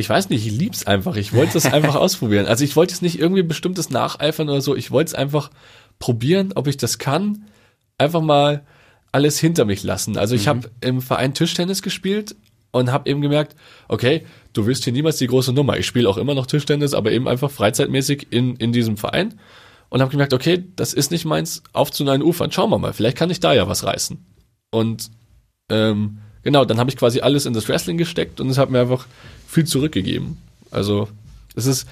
ich weiß nicht, ich lieb's einfach. Ich wollte es einfach ausprobieren. Also ich wollte es nicht irgendwie bestimmtes nacheifern oder so. Ich wollte es einfach probieren, ob ich das kann. Einfach mal alles hinter mich lassen. Also ich mhm. habe im Verein Tischtennis gespielt und habe eben gemerkt, okay, du wirst hier niemals die große Nummer. Ich spiele auch immer noch Tischtennis, aber eben einfach freizeitmäßig in, in diesem Verein und habe gemerkt, okay, das ist nicht meins, auf zu neuen Ufern. Schauen wir mal, vielleicht kann ich da ja was reißen. Und ähm, genau, dann habe ich quasi alles in das Wrestling gesteckt und es hat mir einfach viel zurückgegeben. Also es ist,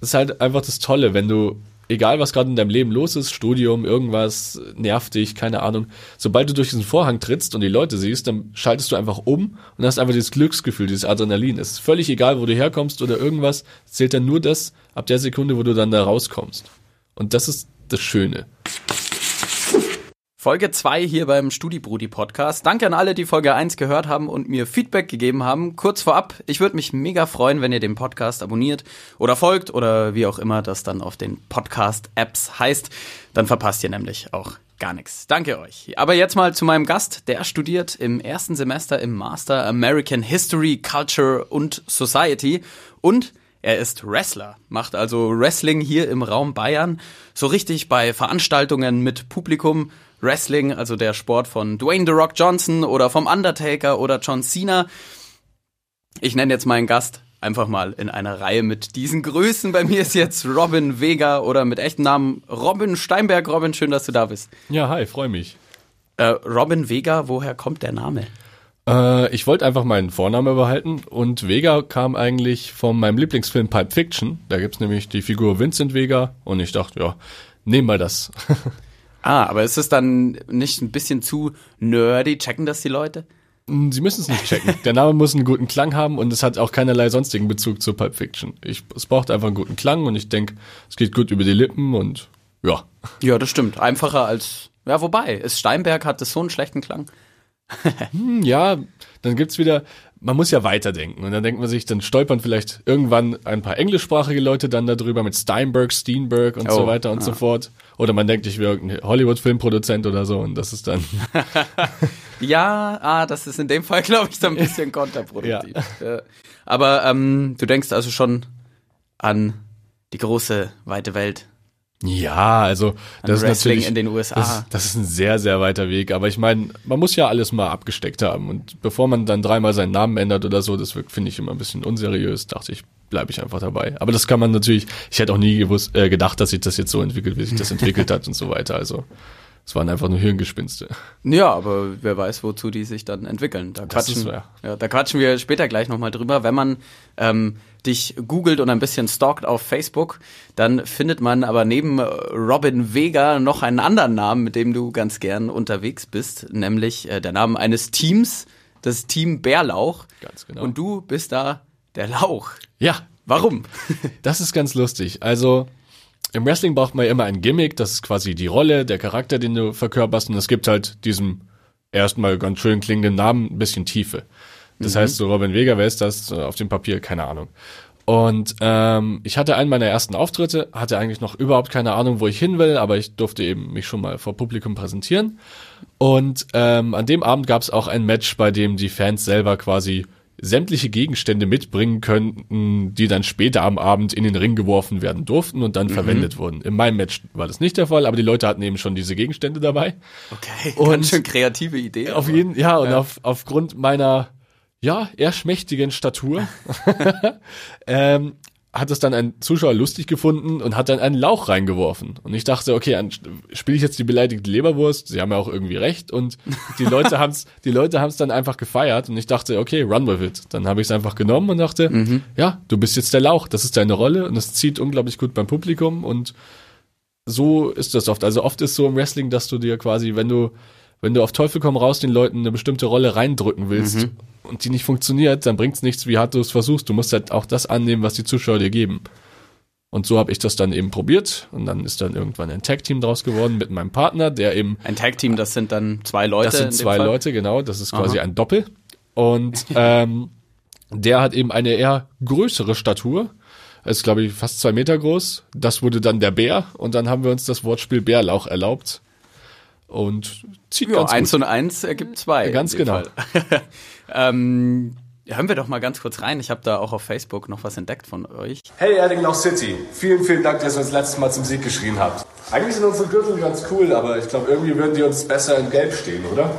es ist halt einfach das Tolle, wenn du, egal was gerade in deinem Leben los ist, Studium, irgendwas nervt dich, keine Ahnung, sobald du durch diesen Vorhang trittst und die Leute siehst, dann schaltest du einfach um und hast einfach dieses Glücksgefühl, dieses Adrenalin. Es ist völlig egal, wo du herkommst oder irgendwas, zählt dann nur das ab der Sekunde, wo du dann da rauskommst. Und das ist das Schöne. Folge 2 hier beim StudiBrudi Podcast. Danke an alle, die Folge 1 gehört haben und mir Feedback gegeben haben. Kurz vorab, ich würde mich mega freuen, wenn ihr den Podcast abonniert oder folgt oder wie auch immer das dann auf den Podcast-Apps heißt. Dann verpasst ihr nämlich auch gar nichts. Danke euch. Aber jetzt mal zu meinem Gast. Der studiert im ersten Semester im Master American History, Culture und Society und er ist Wrestler, macht also Wrestling hier im Raum Bayern, so richtig bei Veranstaltungen mit Publikum. Wrestling, also der Sport von Dwayne The Rock Johnson oder vom Undertaker oder John Cena. Ich nenne jetzt meinen Gast einfach mal in einer Reihe mit diesen Größen. Bei mir ist jetzt Robin Vega oder mit echten Namen Robin Steinberg. Robin, schön, dass du da bist. Ja, hi, freue mich. Äh, Robin Vega, woher kommt der Name? Äh, ich wollte einfach meinen Vornamen behalten und Vega kam eigentlich von meinem Lieblingsfilm Pulp Fiction. Da gibt's nämlich die Figur Vincent Vega und ich dachte, ja, nehmen wir das. ah, aber ist es dann nicht ein bisschen zu nerdy? Checken das die Leute? Hm, sie müssen es nicht checken. Der Name muss einen guten Klang haben und es hat auch keinerlei sonstigen Bezug zu Pulp Fiction. Ich, es braucht einfach einen guten Klang und ich denke, es geht gut über die Lippen und ja. Ja, das stimmt. Einfacher als, ja, wobei, ist Steinberg, hat das so einen schlechten Klang? hm, ja, dann gibt's wieder, man muss ja weiterdenken. Und dann denkt man sich, dann stolpern vielleicht irgendwann ein paar englischsprachige Leute dann darüber mit Steinberg, Steenberg und oh, so weiter und ja. so fort. Oder man denkt, ich wäre irgendein Hollywood-Filmproduzent oder so und das ist dann. ja, ah, das ist in dem Fall, glaube ich, so ein bisschen kontraproduktiv. Ja. Aber ähm, du denkst also schon an die große, weite Welt. Ja, also das ist natürlich in den USA. Das, das, ist ein sehr sehr weiter Weg, aber ich meine, man muss ja alles mal abgesteckt haben und bevor man dann dreimal seinen Namen ändert oder so, das finde ich immer ein bisschen unseriös. Dachte ich, bleibe ich einfach dabei. Aber das kann man natürlich. Ich hätte auch nie gewusst, äh, gedacht, dass sich das jetzt so entwickelt, wie sich das entwickelt hat und so weiter. Also es waren einfach nur Hirngespinste. Ja, aber wer weiß, wozu die sich dann entwickeln. Da quatschen, ja, da quatschen wir später gleich nochmal drüber. Wenn man ähm, dich googelt und ein bisschen stalkt auf Facebook, dann findet man aber neben äh, Robin Vega noch einen anderen Namen, mit dem du ganz gern unterwegs bist, nämlich äh, der Name eines Teams, das Team Bärlauch. Ganz genau. Und du bist da der Lauch. Ja. Warum? das ist ganz lustig. Also im Wrestling braucht man ja immer ein Gimmick, das ist quasi die Rolle, der Charakter, den du verkörperst und es gibt halt diesem erstmal ganz schön klingenden Namen ein bisschen Tiefe. Das mhm. heißt, so Robin Vega, wer ist das? Auf dem Papier, keine Ahnung. Und ähm, ich hatte einen meiner ersten Auftritte, hatte eigentlich noch überhaupt keine Ahnung, wo ich hin will, aber ich durfte eben mich schon mal vor Publikum präsentieren. Und ähm, an dem Abend gab es auch ein Match, bei dem die Fans selber quasi sämtliche Gegenstände mitbringen könnten, die dann später am Abend in den Ring geworfen werden durften und dann mhm. verwendet wurden. In meinem Match war das nicht der Fall, aber die Leute hatten eben schon diese Gegenstände dabei. Okay, und ganz schön kreative Idee. Auf jeden, ja, und ja. Auf, aufgrund meiner ja, eher schmächtigen Statur, ähm, hat es dann ein Zuschauer lustig gefunden und hat dann einen Lauch reingeworfen. Und ich dachte, okay, spiele ich jetzt die beleidigte Leberwurst? Sie haben ja auch irgendwie recht. Und die Leute haben's, die Leute haben's dann einfach gefeiert. Und ich dachte, okay, run with it. Dann habe ich es einfach genommen und dachte, mhm. ja, du bist jetzt der Lauch. Das ist deine Rolle und das zieht unglaublich gut beim Publikum. Und so ist das oft. Also oft ist so im Wrestling, dass du dir quasi, wenn du wenn du auf Teufel komm raus den Leuten eine bestimmte Rolle reindrücken willst mhm. und die nicht funktioniert, dann bringt's nichts, wie hart du es versuchst. Du musst halt auch das annehmen, was die Zuschauer dir geben. Und so habe ich das dann eben probiert und dann ist dann irgendwann ein Tag-Team draus geworden mit meinem Partner, der eben ein Tag-Team, das sind dann zwei Leute. Das sind zwei Leute, genau. Das ist quasi Aha. ein Doppel und ähm, der hat eben eine eher größere Statur. Ist glaube ich fast zwei Meter groß. Das wurde dann der Bär und dann haben wir uns das Wortspiel Bärlauch erlaubt und zieht ja, ganz eins und eins ergibt zwei. Ganz genau. ähm, hören wir doch mal ganz kurz rein. Ich habe da auch auf Facebook noch was entdeckt von euch. Hey Erdinglau City, vielen, vielen Dank, dass ihr uns letztes Mal zum Sieg geschrien habt. Eigentlich sind unsere Gürtel ganz cool, aber ich glaube, irgendwie würden die uns besser in Gelb stehen, oder?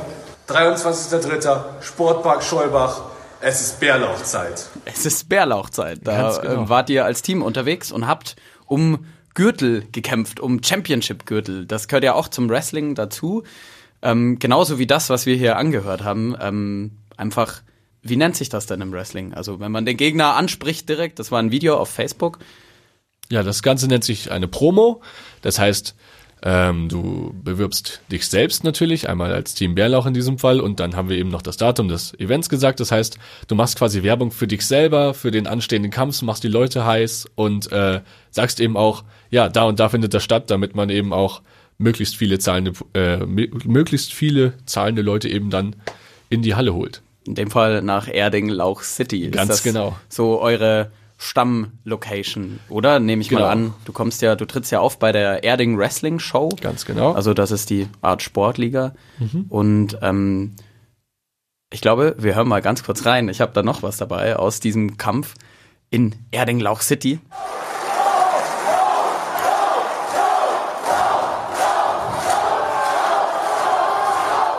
23.03. Sportpark Scheubach. Es ist Bärlauchzeit. Es ist Bärlauchzeit. Da genau. äh, wart ihr als Team unterwegs und habt um Gürtel gekämpft, um Championship-Gürtel. Das gehört ja auch zum Wrestling dazu. Ähm, genauso wie das, was wir hier angehört haben. Ähm, einfach, wie nennt sich das denn im Wrestling? Also, wenn man den Gegner anspricht direkt, das war ein Video auf Facebook. Ja, das Ganze nennt sich eine Promo. Das heißt, ähm, du bewirbst dich selbst natürlich, einmal als Team Bärlauch in diesem Fall, und dann haben wir eben noch das Datum des Events gesagt. Das heißt, du machst quasi Werbung für dich selber, für den anstehenden Kampf, machst die Leute heiß und äh, sagst eben auch, ja, da und da findet das statt, damit man eben auch möglichst viele zahlende, äh, mö- möglichst viele zahlende Leute eben dann in die Halle holt. In dem Fall nach Erding Lauch City. Ist Ganz das genau. So eure Stammlocation, oder? Nehme ich Genau. mal an. Du kommst ja, du trittst ja auf bei der Erding Wrestling Show. Ganz genau. Also das ist die Art Sportliga. Mhm. Und ähm, ich glaube, wir hören mal ganz kurz rein. Ich habe da noch was dabei aus diesem Kampf in Erding Lauch City.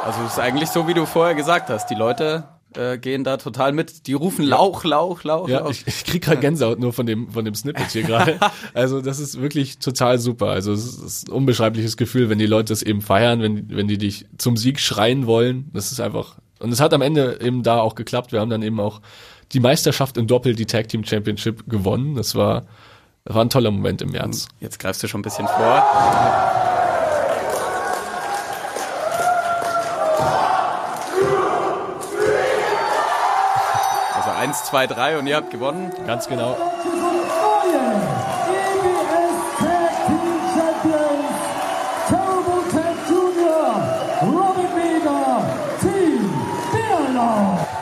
Also es ist eigentlich so, wie du vorher gesagt hast. Die Leute äh, gehen da total mit. Die rufen Lauch, Lauch, Lauch, Ja, Lauch. ich, ich krieg gerade Gänsehaut nur von dem von dem Snippet hier gerade. Also das ist wirklich total super. Also es ist ein unbeschreibliches Gefühl, wenn die Leute es eben feiern, wenn wenn die dich zum Sieg schreien wollen. Das ist einfach und es hat am Ende eben da auch geklappt. Wir haben dann eben auch die Meisterschaft im Doppel, die Tag Team Championship gewonnen. Das war das war ein toller Moment im März. Jetzt greifst du schon ein bisschen vor. Also eins, zwei, drei und ihr habt gewonnen. Ganz genau.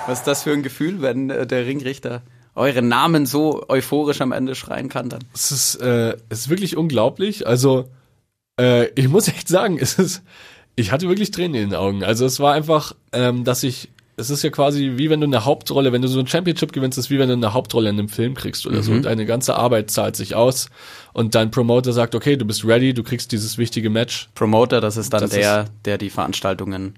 Was ist das für ein Gefühl, wenn äh, der Ringrichter euren Namen so euphorisch am Ende schreien kann dann? Es ist, äh, es ist wirklich unglaublich. Also, äh, ich muss echt sagen, es ist, ich hatte wirklich Tränen in den Augen. Also es war einfach, ähm, dass ich, es ist ja quasi wie wenn du eine Hauptrolle, wenn du so ein Championship gewinnst, ist wie wenn du eine Hauptrolle in einem Film kriegst oder so. Und deine ganze Arbeit zahlt sich aus und dein Promoter sagt, okay, du bist ready, du kriegst dieses wichtige Match. Promoter, das ist dann Das der, der die Veranstaltungen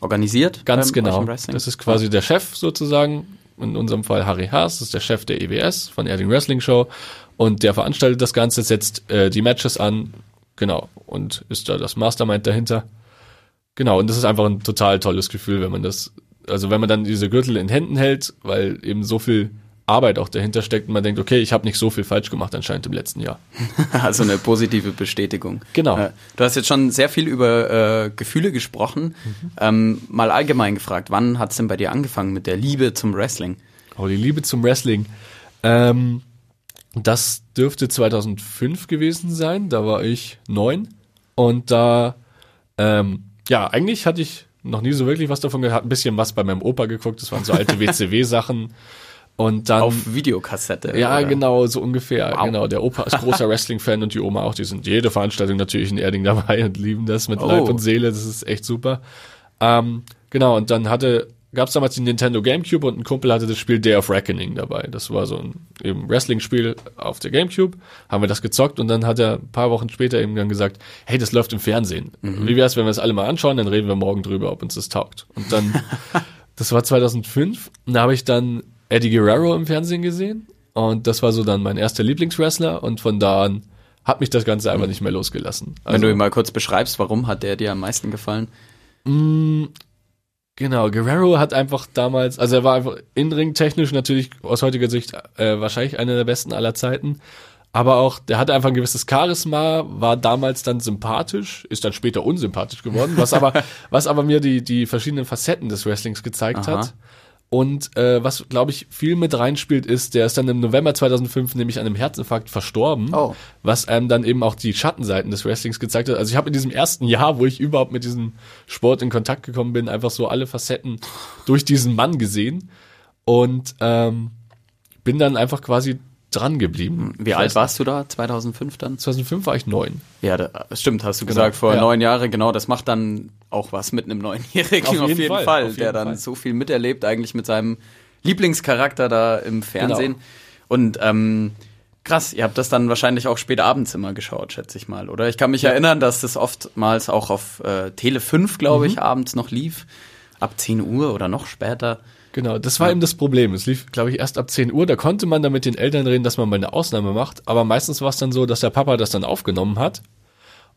organisiert. Ganz genau. Das ist quasi der Chef sozusagen. In unserem Fall Harry Haas, das ist der Chef der EWS von Erding Wrestling Show. Und der veranstaltet das Ganze, setzt äh, die Matches an, genau, und ist da das Mastermind dahinter. Genau, und das ist einfach ein total tolles Gefühl, wenn man das, also wenn man dann diese Gürtel in Händen hält, weil eben so viel Arbeit auch dahinter steckt und man denkt, okay, ich habe nicht so viel falsch gemacht anscheinend im letzten Jahr. Also eine positive Bestätigung. Genau. Äh, Du hast jetzt schon sehr viel über äh, Gefühle gesprochen. Mhm. Ähm, mal allgemein gefragt, wann hat's denn bei dir angefangen mit der Liebe zum Wrestling? Oh, die Liebe zum Wrestling. Ähm, das dürfte 2005 gewesen sein. Da war ich neun. Und da, ähm, ja, eigentlich hatte ich noch nie so wirklich was davon gehabt. Ein bisschen was bei meinem Opa geguckt. Das waren so alte WCW-Sachen. Und dann. Auf Videokassette. ja, oder? genau, so ungefähr. Wow. Genau. Der Opa ist großer Wrestling-Fan und die Oma auch. Die sind jede Veranstaltung natürlich in Erding dabei und lieben das mit Oh. Leib und Seele. Das ist echt super. Ähm, genau, und dann hatte, gab's damals die Nintendo Gamecube und ein Kumpel hatte das Spiel Day of Reckoning dabei. Das war so ein Wrestling-Spiel auf der Gamecube. Haben wir das gezockt und dann hat er ein paar Wochen später eben dann gesagt, hey, das läuft im Fernsehen. Wie wär's, wenn wir es alle mal anschauen, dann reden wir morgen drüber, ob uns das taugt. Und dann, das war 2005, und da habe ich dann Eddie Guerrero im Fernsehen gesehen und das war so dann mein erster Lieblingswrestler und von da an hat mich das Ganze einfach nicht mehr losgelassen. Wenn Also- du ihn mal kurz beschreibst, warum hat der dir am meisten gefallen? Genau, Guerrero hat einfach damals, also er war einfach in-ring technisch natürlich aus heutiger Sicht äh, wahrscheinlich einer der besten aller Zeiten, aber auch, der hatte einfach ein gewisses Charisma, war damals dann sympathisch, ist dann später unsympathisch geworden, was aber, was aber mir die, die verschiedenen Facetten des Wrestlings gezeigt Aha. hat. Und äh, was, glaube ich, viel mit reinspielt, ist, der ist dann im November 2005 nämlich an einem Herzinfarkt verstorben, Oh. was einem dann eben auch die Schattenseiten des Wrestlings gezeigt hat. Also ich habe in diesem ersten Jahr, wo ich überhaupt mit diesem Sport in Kontakt gekommen bin, einfach so alle Facetten durch diesen Mann gesehen und ähm, bin dann einfach quasi dran geblieben. Wie Ich alt warst du da? 2005 dann? nicht, 2005 war ich neun. Ja, da, stimmt, hast du gesagt, vor ja. neun Jahren, genau, das macht dann auch was mit einem Neunjährigen Auf auf jeden jeden, Fall, Fall, auf der jeden dann Fall. so viel miterlebt, eigentlich mit seinem Lieblingscharakter da im Fernsehen. Genau. Und ähm, krass, ihr habt das dann wahrscheinlich auch spät abends immer geschaut, schätze ich mal, oder? Ich kann mich erinnern, dass das oftmals auch auf äh, Tele 5, glaube Mhm. ich, abends noch lief. Ab 10 Uhr oder noch später. Genau, das war eben das Problem. Es lief, glaube ich, erst ab 10 Uhr. Da konnte man dann mit den Eltern reden, dass man mal eine Ausnahme macht. Aber meistens war es dann so, dass der Papa das dann aufgenommen hat.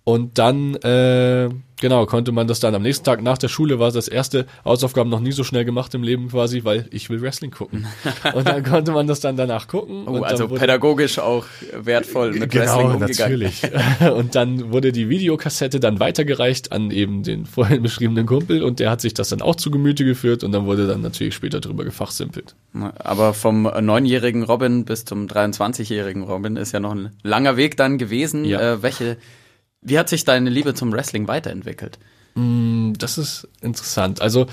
Und dann, äh, genau, konnte man das dann am nächsten Tag nach der Schule war das erste Hausaufgaben noch nie so schnell gemacht im Leben quasi, weil ich will Wrestling gucken. Und dann konnte man das dann danach gucken. Oh, also pädagogisch auch wertvoll mit Wrestling Genau, umgegangen. natürlich. und dann wurde die Videokassette dann weitergereicht an eben den vorhin beschriebenen Kumpel und der hat sich das dann auch zu Gemüte geführt und dann wurde dann natürlich später drüber gefachsimpelt. Aber vom neunjährigen Robin bis zum 23-jährigen Robin ist ja noch ein langer Weg dann gewesen. Ja. Äh, welche, wie hat sich deine Liebe zum Wrestling weiterentwickelt? Das ist interessant. Also,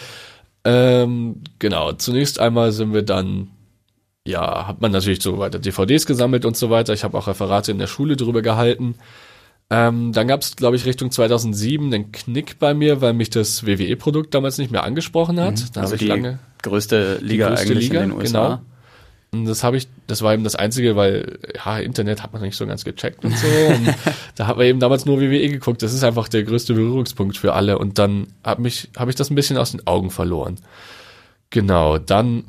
ähm, genau, zunächst einmal sind wir dann, ja, hat man natürlich so weiter DVDs gesammelt und so weiter. Ich habe auch Referate in der Schule drüber gehalten. Ähm, dann gab es, glaube ich, Richtung 2007 den Knick bei mir, weil mich das WWE-Produkt damals nicht mehr angesprochen hat. Da also habe ich die lange größte Liga größte eigentlich Liga, in den USA. genau. Und das habe ich, das war eben das Einzige, weil, ja, Internet hat man nicht so ganz gecheckt und so. und da hat man eben damals nur WWE geguckt. Das ist einfach der größte Berührungspunkt für alle. Und dann habe mich, habe ich das ein bisschen aus den Augen verloren. Genau, dann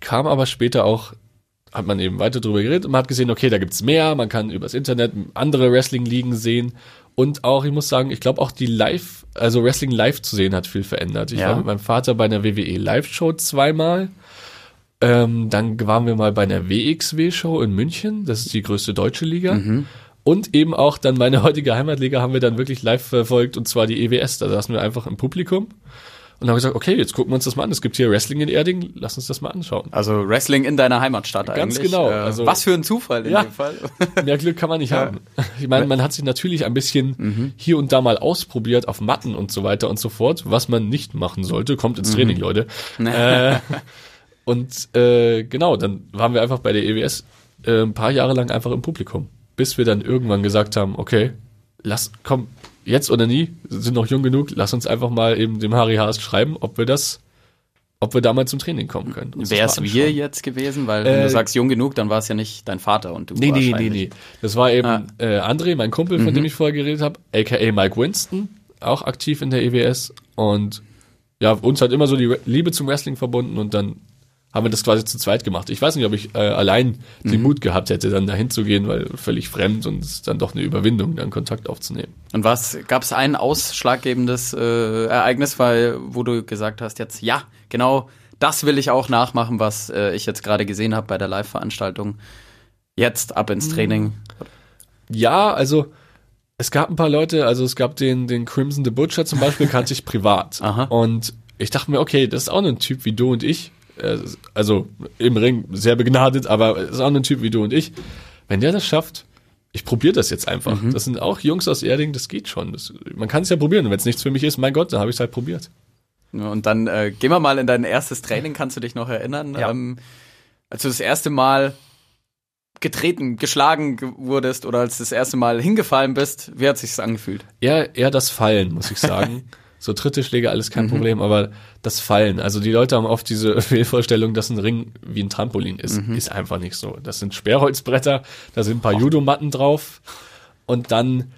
kam aber später auch, hat man eben weiter drüber geredet und man hat gesehen, okay, da gibt's mehr, man kann übers Internet andere Wrestling-Ligen sehen. Und auch, ich muss sagen, ich glaube auch die Live, also Wrestling live zu sehen, hat viel verändert. Ich Ja. war mit meinem Vater bei einer WWE Live-Show zweimal. Ähm, dann waren wir mal bei einer WXW-Show in München. Das ist die größte deutsche Liga. Und eben auch dann meine heutige Heimatliga haben wir dann wirklich live verfolgt und zwar die EWS. Da saßen wir einfach im Publikum und haben gesagt, okay, jetzt gucken wir uns das mal an. Es gibt hier Wrestling in Erding, lass uns das mal anschauen. Also Wrestling in deiner Heimatstadt Ganz eigentlich. genau, Äh, also- was für ein Zufall in Ja. dem Fall. Mehr Glück kann man nicht haben. Ich meine, man hat sich natürlich ein bisschen hier und da mal ausprobiert auf Matten und so weiter und so fort, was man nicht machen sollte. Kommt ins Training, Leute. Äh, und äh, genau, dann waren wir einfach bei der EWS äh, ein paar Jahre lang einfach im Publikum, bis wir dann irgendwann gesagt haben, okay, lass, komm, jetzt oder nie, sind noch jung genug, lass uns einfach mal eben dem Harry Haas schreiben, ob wir das, ob wir da mal zum Training kommen können. Wäre es wir jetzt gewesen? Weil wenn Äh, du sagst jung genug, dann war es ja nicht dein Vater und du Nee, nee, nee, nee. Das war eben Ah. äh, André, mein Kumpel, von dem ich vorher geredet habe, aka Mike Winston, auch aktiv in der EWS. Und ja, uns hat immer so die Liebe zum Wrestling verbunden und dann haben wir das quasi zu zweit gemacht. Ich weiß nicht, ob ich äh, allein den Mut gehabt hätte, dann dahin zu gehen, weil völlig fremd und es ist dann doch eine Überwindung, dann Kontakt aufzunehmen. Und was gab es ein ausschlaggebendes äh, Ereignis, weil wo du gesagt hast, jetzt ja, genau, das will ich auch nachmachen, was äh, ich jetzt gerade gesehen habe bei der Live-Veranstaltung. Jetzt ab ins Training. Ja, also es gab ein paar Leute, also es gab den, den Crimson the Butcher zum Beispiel, kannte ich privat. Aha. Und ich dachte mir, okay, das ist auch ein Typ wie du und ich. Äh, Also im Ring sehr begnadet, aber ist auch ein Typ wie du und ich. Wenn der das schafft, ich probiere das jetzt einfach. Das sind auch Jungs aus Erding, das geht schon. Das, man kann es ja probieren. Und wenn es nichts für mich ist, mein Gott, dann habe ich es halt probiert. Und dann äh, gehen wir mal in dein erstes Training, kannst du dich noch erinnern? Ja. Ähm, als du das erste Mal getreten, geschlagen ge- wurdest oder als du das erste Mal hingefallen bist, wie hat sich's angefühlt? Eher, eher das Fallen, muss ich sagen. so dritte Schläge, alles kein Problem, aber das Fallen. Also die Leute haben oft diese Fehlvorstellung, dass ein Ring wie ein Trampolin ist. Ist einfach nicht so. Das sind Sperrholzbretter, da sind ein paar Judomatten drauf und dann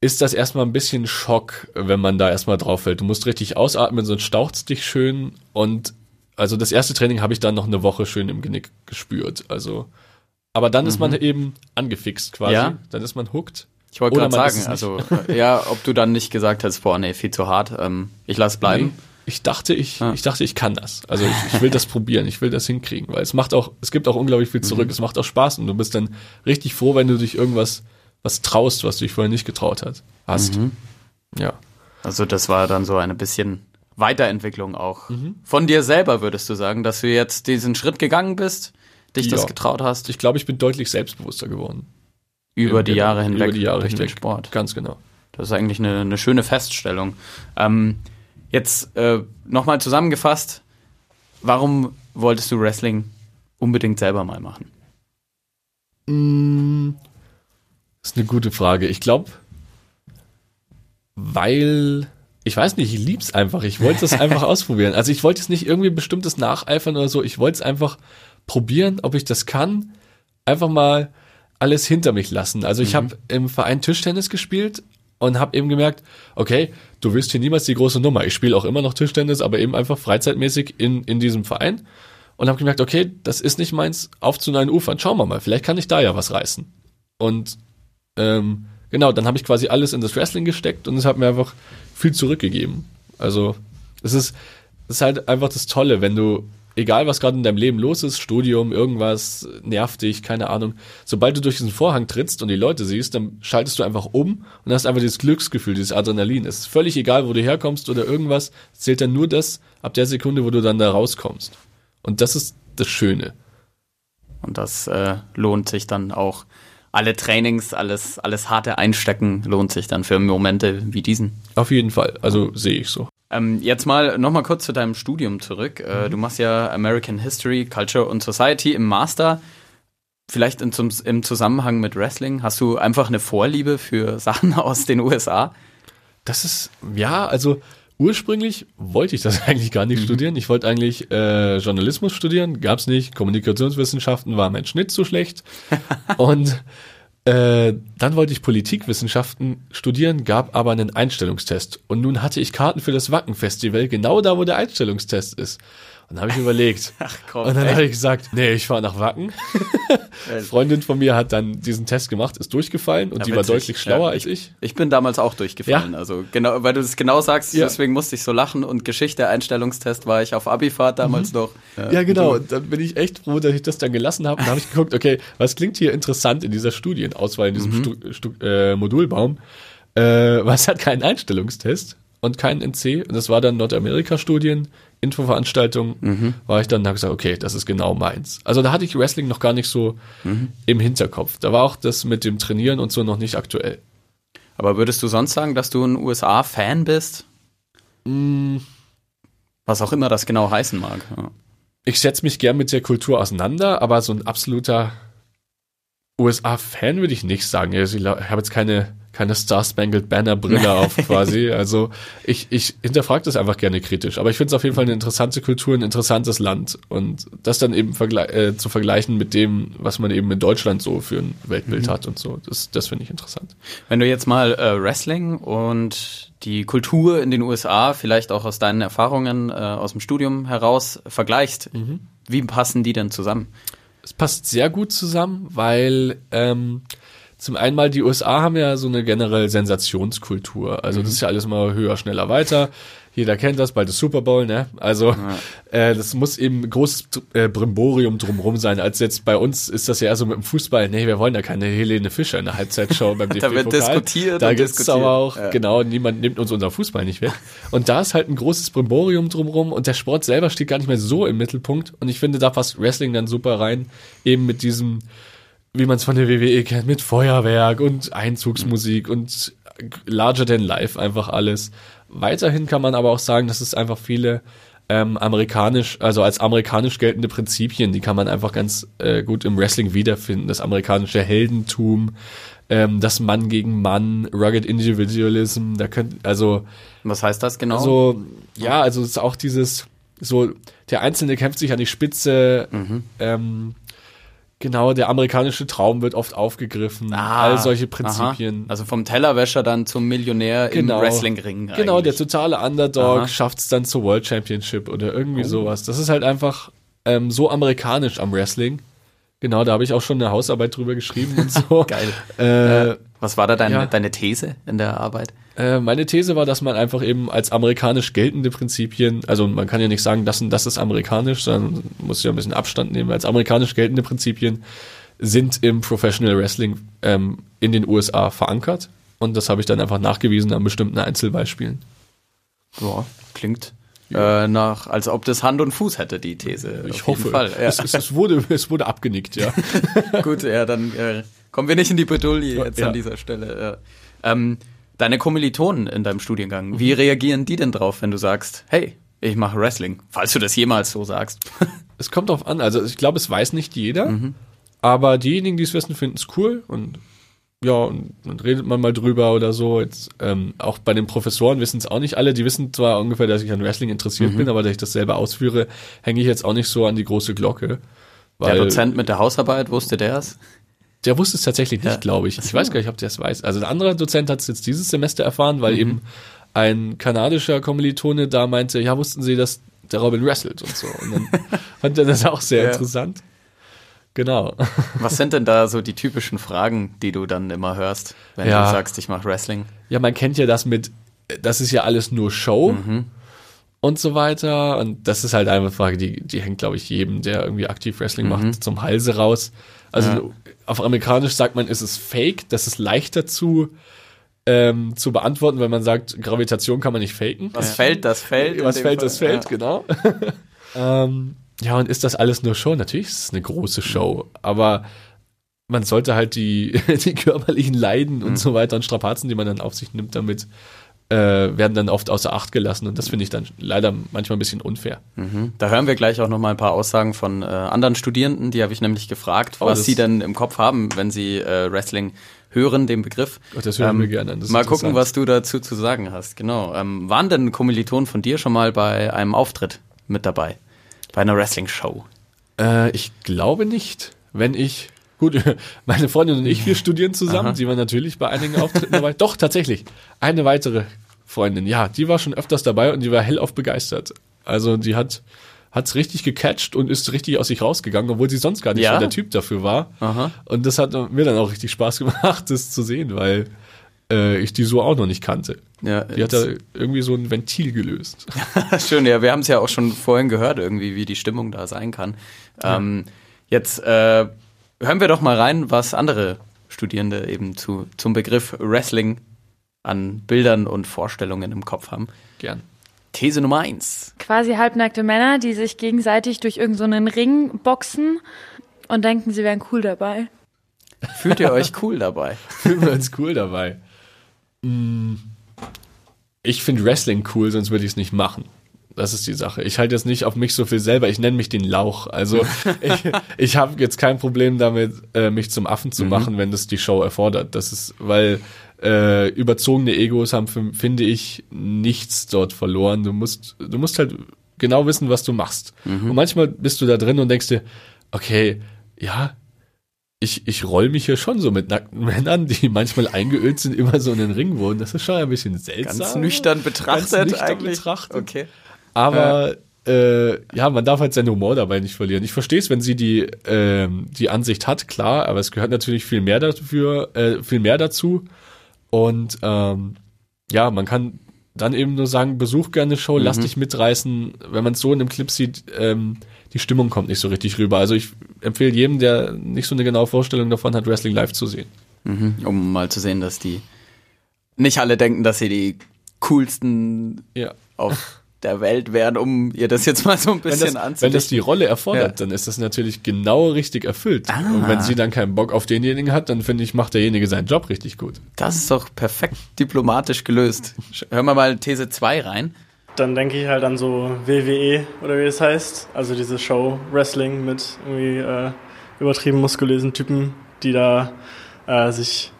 ist das erstmal ein bisschen Schock, wenn man da erstmal drauf fällt. Du musst richtig ausatmen, sonst staucht's dich schön und also das erste Training habe ich dann noch eine Woche schön im Genick gespürt. Also aber dann ist man eben angefixt quasi. Ja. Dann ist man hooked. Ich wollte gerade sagen, also äh, ja, ob du dann nicht gesagt hast, boah, nee, viel zu hart, ähm, ich lass bleiben. Nee, ich dachte, ich, Ah. ich dachte, ich kann das. Also ich, ich will das probieren, ich will das hinkriegen, weil es macht auch, es gibt auch unglaublich viel Mhm. zurück, es macht auch Spaß und du bist dann richtig froh, wenn du dich irgendwas was traust, was du dich vorher nicht getraut hat, hast. Mhm. Ja. Also das war dann so eine bisschen Weiterentwicklung auch. Mhm. Von dir selber würdest du sagen, dass du jetzt diesen Schritt gegangen bist, dich das Ja. getraut hast, Ich glaube, ich bin deutlich selbstbewusster geworden. Über die Jahre hinweg Über die Jahre durch hinweg. den Sport. Ganz genau. Das ist eigentlich eine, eine schöne Feststellung. Ähm, jetzt äh, nochmal zusammengefasst, warum wolltest du Wrestling unbedingt selber mal machen? Das ist eine gute Frage. Ich glaube, weil ich weiß nicht, ich lieb's einfach. Ich wollte es einfach ausprobieren. Also ich wollte es nicht irgendwie bestimmtes nacheifern oder so. Ich wollte es einfach probieren, ob ich das kann. Einfach mal alles hinter mich lassen. Also ich habe im Verein Tischtennis gespielt und habe eben gemerkt, okay, du wirst hier niemals die große Nummer. Ich spiele auch immer noch Tischtennis, aber eben einfach freizeitmäßig in, in diesem Verein. Und habe gemerkt, okay, das ist nicht meins, auf zu neuen Ufern. Schauen wir mal, vielleicht kann ich da ja was reißen. Und ähm, genau, dann habe ich quasi alles in das Wrestling gesteckt und es hat mir einfach viel zurückgegeben. Also es ist, es ist halt einfach das Tolle, wenn du, egal was gerade in deinem Leben los ist, Studium, irgendwas nervt dich, keine Ahnung, sobald du durch diesen Vorhang trittst und die Leute siehst, dann schaltest du einfach um und hast einfach dieses Glücksgefühl, dieses Adrenalin. Es ist völlig egal, wo du herkommst oder irgendwas, es zählt dann nur das ab der Sekunde, wo du dann da rauskommst. Und das ist das Schöne. Und das äh, lohnt sich dann auch. Alle Trainings, alles, alles harte Einstecken lohnt sich dann für Momente wie diesen. Auf jeden Fall, also sehe ich so. Ähm, jetzt mal nochmal kurz zu deinem Studium zurück. Äh, du machst ja American History, Culture und Society im Master. Vielleicht in, zum, im Zusammenhang mit Wrestling. Hast du einfach eine Vorliebe für Sachen aus den USA? Das ist, ja, also ursprünglich wollte ich das eigentlich gar nicht studieren. Ich wollte eigentlich äh, Journalismus studieren, gab's nicht. Kommunikationswissenschaften war mein Schnitt zu schlecht. Und äh, dann wollte ich Politikwissenschaften studieren, gab aber einen Einstellungstest. Und nun hatte ich Karten für das Wacken-Festival, genau da, wo der Einstellungstest ist. Und dann habe ich überlegt. Ach komm, und dann habe ich gesagt, nee, ich fahre nach Wacken. Freundin von mir hat dann diesen Test gemacht, ist durchgefallen und Ja, die war witzig. deutlich schlauer Ja, als ich. Ich bin damals auch durchgefallen. Ja. Also genau, weil du das genau sagst, deswegen musste ich so lachen. Und Geschichte, Einstellungstest war ich auf Abifahrt damals noch. Ja, genau. Und dann bin ich echt froh, dass ich das dann gelassen habe. Und dann habe ich geguckt, okay, was klingt hier interessant in dieser Studienauswahl, in diesem Stu Stu äh, Modulbaum? Äh, was hat keinen Einstellungstest und keinen NC? Und das war dann Nordamerika-Studien, Infoveranstaltungen. War ich dann, da habe gesagt, okay, das ist genau meins. Also da hatte ich Wrestling noch gar nicht so im Hinterkopf. Da war auch das mit dem Trainieren und so noch nicht aktuell. Aber würdest du sonst sagen, dass du ein USA-Fan bist? Mm. Was auch immer das genau heißen mag. Ja. ich setze mich gern mit der Kultur auseinander, aber so ein absoluter USA-Fan würde ich nicht sagen. Also ich habe jetzt keine, keine Star-Spangled Banner-Brille auf quasi. Also ich, ich hinterfrage das einfach gerne kritisch. Aber ich finde es auf jeden Fall eine interessante Kultur, ein interessantes Land. Und das dann eben vergle äh, zu vergleichen mit dem, was man eben in Deutschland so für ein Weltbild hat und so, das, das finde ich interessant. Wenn du jetzt mal äh, Wrestling und die Kultur in den USA, vielleicht auch aus deinen Erfahrungen äh, aus dem Studium heraus vergleichst, wie passen die denn zusammen? es passt sehr gut zusammen, weil ähm, zum einen mal die USA haben ja so eine generell Sensationskultur. Also das ist ja alles immer höher, schneller, weiter. Jeder kennt das, bald ist Super Bowl, ne? Also äh, das muss eben ein großes äh, Brimborium drumrum sein. Als jetzt bei uns ist das ja eher so mit dem Fußball, nee, wir wollen ja keine Helene Fischer in der Halbzeitshow beim Da wird DFB-Pokal. diskutiert Da und gibt's diskutiert. aber auch, Ja. genau, niemand nimmt uns unser Fußball nicht weg. Und da ist halt ein großes Brimborium drumrum und der Sport selber steht gar nicht mehr so im Mittelpunkt. Und ich finde, da passt Wrestling dann super rein, eben mit diesem, wie man es von der WWE kennt, mit Feuerwerk und Einzugsmusik und larger than life einfach alles. Weiterhin kann man aber auch sagen, dass es einfach viele ähm, amerikanisch, also als amerikanisch geltende Prinzipien, die kann man einfach ganz äh, gut im Wrestling wiederfinden. Das amerikanische Heldentum, ähm, das Mann gegen Mann, Rugged Individualism, da könnt, also Was heißt das genau? so, ja, also es ist auch dieses, so, der Einzelne kämpft sich an die Spitze, ähm, genau, der amerikanische Traum wird oft aufgegriffen, all solche Prinzipien. Ah, Aha. Also vom Tellerwäscher dann zum Millionär Genau. im Wrestlingring. Genau, der totale Underdog. Oh. schafft es dann zur World Championship oder irgendwie sowas. Das ist halt einfach ähm, so amerikanisch am Wrestling. Genau, da habe ich auch schon eine Hausarbeit drüber geschrieben und so. Geil. Äh, Was war da deine, Ja. deine These in der Arbeit? Äh, meine These war, dass man einfach eben als amerikanisch geltende Prinzipien, also man kann ja nicht sagen, das und das ist amerikanisch, sondern muss ja ein bisschen Abstand nehmen. Als amerikanisch geltende Prinzipien sind im Professional Wrestling ähm, in den USA verankert. Und das habe ich dann einfach nachgewiesen an bestimmten Einzelbeispielen. Ja, klingt äh, nach, als ob das Hand und Fuß hätte, die These. Ich hoffe. Ja. Es, es, es, wurde, es wurde abgenickt, ja. Gut, ja, dann äh, kommen wir nicht in die Bredouille jetzt Ja. an dieser Stelle. Ja. Ähm, deine Kommilitonen in deinem Studiengang, wie Mhm. reagieren die denn drauf, wenn du sagst, hey, ich mache Wrestling, falls du das jemals so sagst? es kommt drauf an. Also ich glaube, es weiß nicht jeder. Mhm. Aber diejenigen, die es wissen, finden es cool. Und ja, und dann redet man mal drüber oder so. Jetzt, ähm, auch bei den Professoren wissen es auch nicht alle. Die wissen zwar ungefähr, dass ich an Wrestling interessiert Mhm. bin, aber dass ich das selber ausführe, hänge ich jetzt auch nicht so an die große Glocke. Der Dozent mit der Hausarbeit, wusste der es? Der wusste es tatsächlich nicht, Ja. glaube ich. Ich weiß gar nicht, ob der es weiß. Also ein anderer Dozent hat es jetzt dieses Semester erfahren, Mhm. weil eben ein kanadischer Kommilitone da meinte, ja, wussten Sie, dass der Robin wrestelt und so. Und dann fand er das auch sehr Ja. interessant. Genau. Was sind denn da so die typischen Fragen, die du dann immer hörst, wenn Ja. du sagst, ich mache Wrestling? Ja, man kennt ja das mit, das ist ja alles nur Show und so weiter. Und das ist halt eine Frage, die, die hängt, glaube ich, jedem, der irgendwie aktiv Wrestling macht, zum Halse raus. Also Ja. Auf Amerikanisch sagt man, ist es fake. Das ist leichter zu, ähm, zu beantworten, wenn man sagt, Gravitation kann man nicht faken. Was fällt, das fällt. Was fällt, Fall. das fällt, Ja. genau. ähm, ja, und ist das alles nur Show? Natürlich ist es eine große Show, aber man sollte halt die, die körperlichen Leiden Mhm. und so weiter und Strapazen, die man dann auf sich nimmt, damit äh, werden dann oft außer Acht gelassen und das finde ich dann leider manchmal ein bisschen unfair. Mhm. Da hören wir gleich auch noch mal ein paar Aussagen von äh, anderen Studierenden. Die habe ich nämlich gefragt, Oh, was sie denn im Kopf haben, wenn sie äh, Wrestling hören, den Begriff. Ähm, Gott, das hören wir gerne an, mal gucken, was du dazu zu sagen hast. Genau. Ähm, waren denn Kommilitonen von dir schon mal bei einem Auftritt mit dabei? Bei einer Wrestling-Show? Äh, ich glaube nicht, wenn ich Gut, meine Freundin und ich, wir studieren zusammen. Aha. Sie war natürlich bei einigen Auftritten dabei. Doch, tatsächlich. Eine weitere Freundin, ja, die war schon öfters dabei und die war hellauf begeistert. Also die hat hat's richtig gecatcht und ist richtig aus sich rausgegangen, obwohl sie sonst gar nicht Ja? so der Typ dafür war. Aha. Und das hat mir dann auch richtig Spaß gemacht, das zu sehen, weil äh, ich die so auch noch nicht kannte. Ja, Die hat da irgendwie so ein Ventil gelöst. Schön, ja, wir haben es ja auch schon vorhin gehört, irgendwie, wie die Stimmung da sein kann. Ähm, jetzt äh, hören wir doch mal rein, was andere Studierende eben zu, zum Begriff Wrestling an Bildern und Vorstellungen im Kopf haben. Gern. These Nummer eins. Quasi halbnackte Männer, die sich gegenseitig durch irgendeinen Ring boxen und denken, sie wären cool dabei. Fühlt ihr euch cool dabei? Fühlen wir uns cool dabei. Mm, Ich finde Wrestling cool, sonst würde ich es nicht machen. Das ist die Sache. Ich halte jetzt nicht auf mich so viel selber. Ich nenne mich den Lauch. Also ich, ich habe jetzt kein Problem damit, äh, mich zum Affen zu machen, wenn das die Show erfordert. Das ist, weil äh, überzogene Egos haben, für, finde ich, nichts dort verloren. Du musst, du musst halt genau wissen, was du machst. Und manchmal bist du da drin und denkst dir, okay, ja, ich, ich roll mich hier schon so mit nackten Männern, die manchmal eingeölt sind, immer so in den Ring wohnen. Das ist schon ein bisschen seltsam. Ganz nüchtern betrachtet Ganz nüchtern eigentlich. betrachtet. Okay. Aber äh, ja, man darf halt seinen Humor dabei nicht verlieren. Ich verstehe es, wenn sie die, ähm, die Ansicht hat, klar, aber es gehört natürlich viel mehr dafür, äh, viel mehr dazu. Und ähm, ja, man kann dann eben nur sagen, besuch gerne eine Show, lass dich mitreißen. Wenn man es so in einem Clip sieht, ähm, die Stimmung kommt nicht so richtig rüber. Also ich empfehle jedem, der nicht so eine genaue Vorstellung davon hat, Wrestling live zu sehen. Mhm. Um mal zu sehen, dass die nicht alle denken, dass sie die coolsten Ja. auf der Welt wären, um ihr das jetzt mal so ein Wenn bisschen das, anzudichten. wenn das die Rolle erfordert, Ja. dann ist das natürlich genau richtig erfüllt. Ah. Und wenn sie dann keinen Bock auf denjenigen hat, dann finde ich, macht derjenige seinen Job richtig gut. Das ist doch perfekt diplomatisch gelöst. Hören wir mal These 2 rein. Dann denke ich halt an so WWE oder wie das heißt. Also diese Show Wrestling mit irgendwie äh, übertrieben muskulösen Typen, die da äh, sich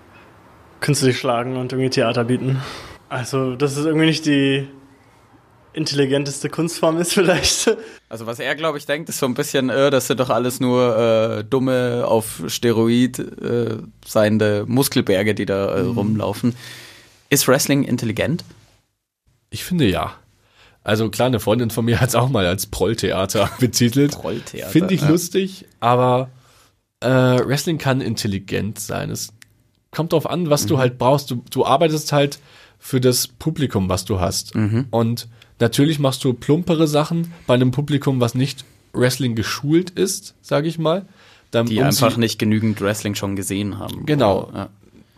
künstlich schlagen und irgendwie Theater bieten. Also, dass es irgendwie nicht die intelligenteste Kunstform ist vielleicht. Also was er, glaube ich, denkt, ist so ein bisschen, äh, das sind doch alles nur äh, dumme, auf Steroid äh, seiende Muskelberge, die da äh, Mhm. rumlaufen. Ist Wrestling intelligent? Ich finde ja. Also klar, eine Freundin von mir hat es auch mal als Prolltheater betitelt. Prolltheater, Finde ich ja. lustig, aber äh, Wrestling kann intelligent sein. Es kommt darauf an, was Mhm. du halt brauchst. Du, du arbeitest halt für das Publikum, was du hast. Mhm. Und natürlich machst du plumpere Sachen bei einem Publikum, was nicht Wrestling geschult ist, sage ich mal. Dann, Die um einfach nicht genügend Wrestling schon gesehen haben. Genau. Ja.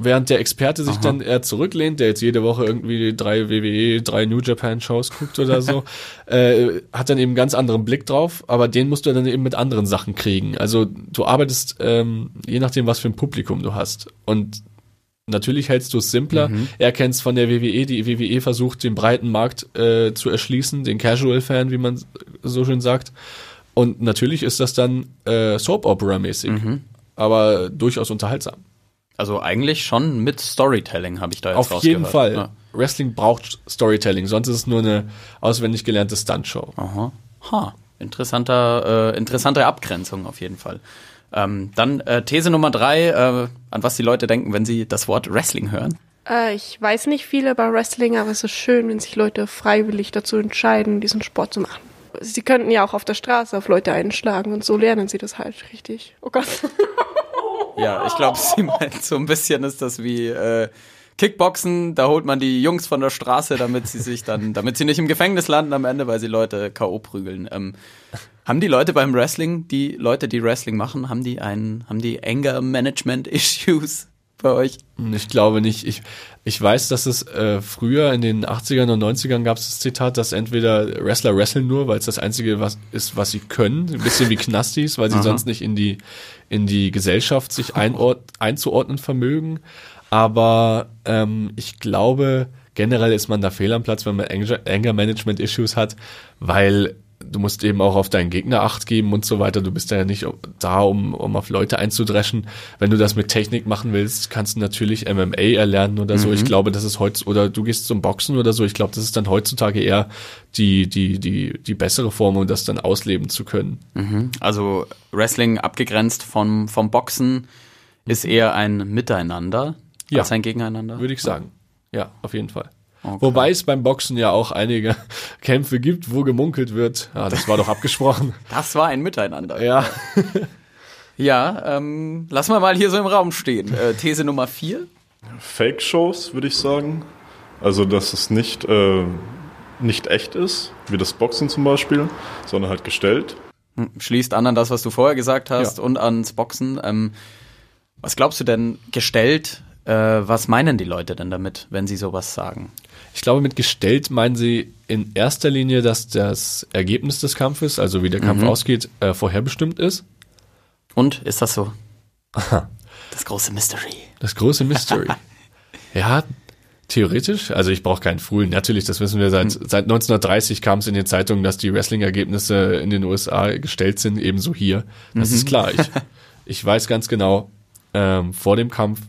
Während der Experte sich dann eher zurücklehnt, der jetzt jede Woche irgendwie drei WWE, drei New Japan Shows guckt oder so, äh, hat dann eben einen ganz anderen Blick drauf, aber den musst du dann eben mit anderen Sachen kriegen. Also du arbeitest ähm, je nachdem, was für ein Publikum du hast. Und natürlich hältst du es simpler. Er kennt es von der WWE, die WWE versucht, den breiten Markt äh, zu erschließen, den Casual-Fan, wie man so schön sagt. Und natürlich ist das dann äh, Soap-Opera-mäßig, aber durchaus unterhaltsam. Also eigentlich schon mit Storytelling habe ich da jetzt Auf jeden. Fall. Ja. Wrestling braucht Storytelling, sonst ist es nur eine auswendig gelernte Stuntshow. Aha. Ha. Interessanter, äh, interessante Abgrenzung auf jeden Fall. Ähm, dann äh, These Nummer drei, äh, an was die Leute denken, wenn sie das Wort Wrestling hören. Äh, ich weiß nicht viel über Wrestling, aber es ist schön, wenn sich Leute freiwillig dazu entscheiden, diesen Sport zu machen. Sie könnten ja auch auf der Straße auf Leute einschlagen und so lernen sie das halt richtig. Oh Gott. Ja, ich glaube, sie meint so ein bisschen ist das wie äh, Kickboxen, da holt man die Jungs von der Straße, damit sie sich dann, damit sie nicht im Gefängnis landen am Ende, weil sie Leute K.O. prügeln. Ähm, haben die Leute beim Wrestling, die Leute, die Wrestling machen, haben die einen, haben die Anger Management Issues bei euch? Ich glaube nicht. Ich, ich weiß, dass es äh, früher in den 80ern und 90ern gab es das Zitat, dass entweder Wrestler wresteln nur, weil es das Einzige was ist, was sie können. Ein bisschen wie Knastis, weil sie sonst nicht in die, in die Gesellschaft sich einzuordnen vermögen. Aber ähm, ich glaube, generell ist man da fehl am Platz, wenn man Anger, Anger Management Issues hat, weil du musst eben auch auf deinen Gegner Acht geben und so weiter. Du bist ja nicht da, um, um auf Leute einzudreschen. Wenn du das mit Technik machen willst, kannst du natürlich MMA erlernen oder so. Ich glaube, das ist heute, oder du gehst zum Boxen oder so. Ich glaube, das ist dann heutzutage eher die, die, die, die bessere Form, um das dann ausleben zu können. Also Wrestling abgegrenzt vom, vom Boxen ist eher ein Miteinander Ja. als ein Gegeneinander. Würde ich sagen. Ja, auf jeden Fall. Okay. Wobei es beim Boxen ja auch einige Kämpfe gibt, wo gemunkelt wird. Ja, das war doch abgesprochen. Das war ein Miteinander. ja. Ja, ähm, lassen wir mal hier so im Raum stehen. Äh, These Nummer vier. Fake-Shows, würde ich sagen. Also, dass es nicht, äh, nicht echt ist, wie das Boxen zum Beispiel, sondern halt gestellt. Hm, Schließt an an das, was du vorher gesagt hast Ja. und ans Boxen. Ähm, was glaubst du denn gestellt? Äh, was meinen die Leute denn damit, wenn sie sowas sagen? Ich glaube, mit gestellt meinen sie in erster Linie, dass das Ergebnis des Kampfes, also wie der Kampf ausgeht, äh, vorherbestimmt ist. Und ist das so? Das große Mystery. Das große Mystery. ja, theoretisch. Also ich brauche keinen Fuhlen. Natürlich, das wissen wir seit, seit 1930 kam es in den Zeitungen, dass die Wrestling-Ergebnisse in den USA gestellt sind, ebenso hier. Das ist klar. Ich, ich weiß ganz genau ähm, vor dem Kampf,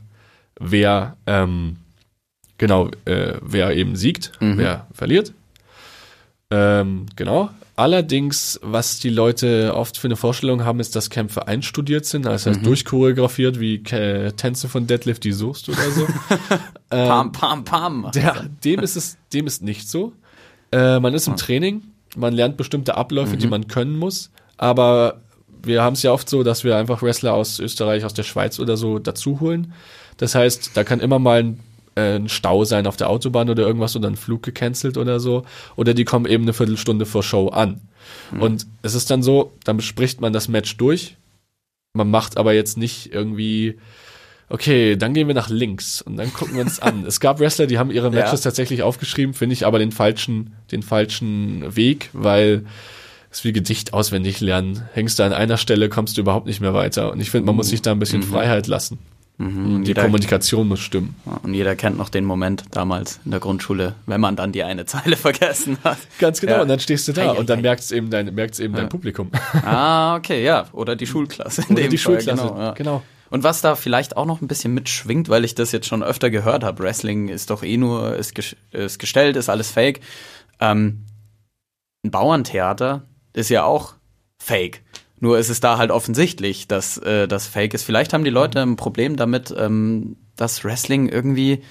wer ähm, genau, äh, wer eben siegt, wer verliert. Ähm, genau. Allerdings, was die Leute oft für eine Vorstellung haben, ist, dass Kämpfe einstudiert sind, also heißt durchchoreografiert wie Ke- Tänze von Deadlift die Soest oder so. Pam, pam, pam. Ja, dem ist es, dem ist nicht so. Äh, man ist im Training, man lernt bestimmte Abläufe, die man können muss, aber wir haben es ja oft so, dass wir einfach Wrestler aus Österreich, aus der Schweiz oder so dazu holen. Das heißt, da kann immer mal ein, äh, ein Stau sein auf der Autobahn oder irgendwas oder ein Flug gecancelt oder so. Oder die kommen eben eine Viertelstunde vor Show an. Und es ist dann so, dann bespricht man das Match durch. Man macht aber jetzt nicht irgendwie, okay, dann gehen wir nach links und dann gucken wir uns an. Es gab Wrestler, die haben ihre Matches Ja. tatsächlich aufgeschrieben, finde ich aber den falschen, den falschen Weg, weil es ist wie Gedicht auswendig lernen. Hängst du an einer Stelle, kommst du überhaupt nicht mehr weiter. Und ich finde, man muss sich da ein bisschen Freiheit lassen. Und die jeder- Kommunikation muss stimmen. Und jeder kennt noch den Moment damals in der Grundschule, wenn man dann die eine Zeile vergessen hat. Ganz genau. Ja. Und dann stehst du da ei, und dann ei. merkt's eben dein, merkt's eben dein Publikum. Ah, okay, ja. Oder die Schulklasse. In Oder dem die Fall, Schulklasse, Genau, ja. genau. Und was da vielleicht auch noch ein bisschen mitschwingt, weil ich das jetzt schon öfter gehört habe, Wrestling ist doch eh nur, ist, ges- ist gestellt, ist alles fake. Ähm, ein Bauerntheater ist ja auch fake. Nur ist es da halt offensichtlich, dass äh, das fake ist. Vielleicht haben die Leute ein Problem damit, ähm, dass Wrestling irgendwie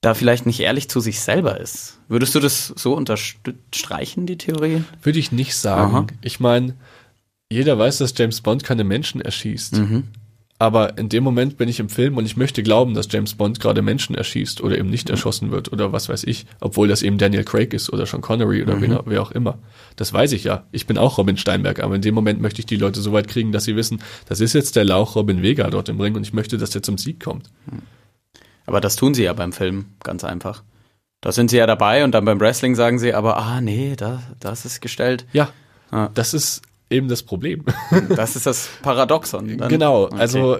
da vielleicht nicht ehrlich zu sich selber ist. Würdest du das so unterstreichen, die Theorie? Würde ich nicht sagen. Aha. Ich meine, jeder weiß, dass James Bond keine Menschen erschießt. Mhm. Aber in dem Moment bin ich im Film und ich möchte glauben, dass James Bond gerade Menschen erschießt oder eben Mhm. nicht erschossen wird oder was weiß ich, obwohl das eben Daniel Craig ist oder Sean Connery oder Mhm. wer, wer auch immer. Das weiß ich ja. Ich bin auch Robin Steinberg, aber in dem Moment möchte ich die Leute so weit kriegen, dass sie wissen, das ist jetzt der Lauch Robin Vega dort im Ring und ich möchte, dass der zum Sieg kommt. Aber das tun sie ja beim Film, ganz einfach. Da sind sie ja dabei und dann beim Wrestling sagen sie, aber ah nee, da, das ist gestellt. Ja, Ah. das ist eben das Problem. Das ist das Paradoxon. Dann- Genau, Okay. also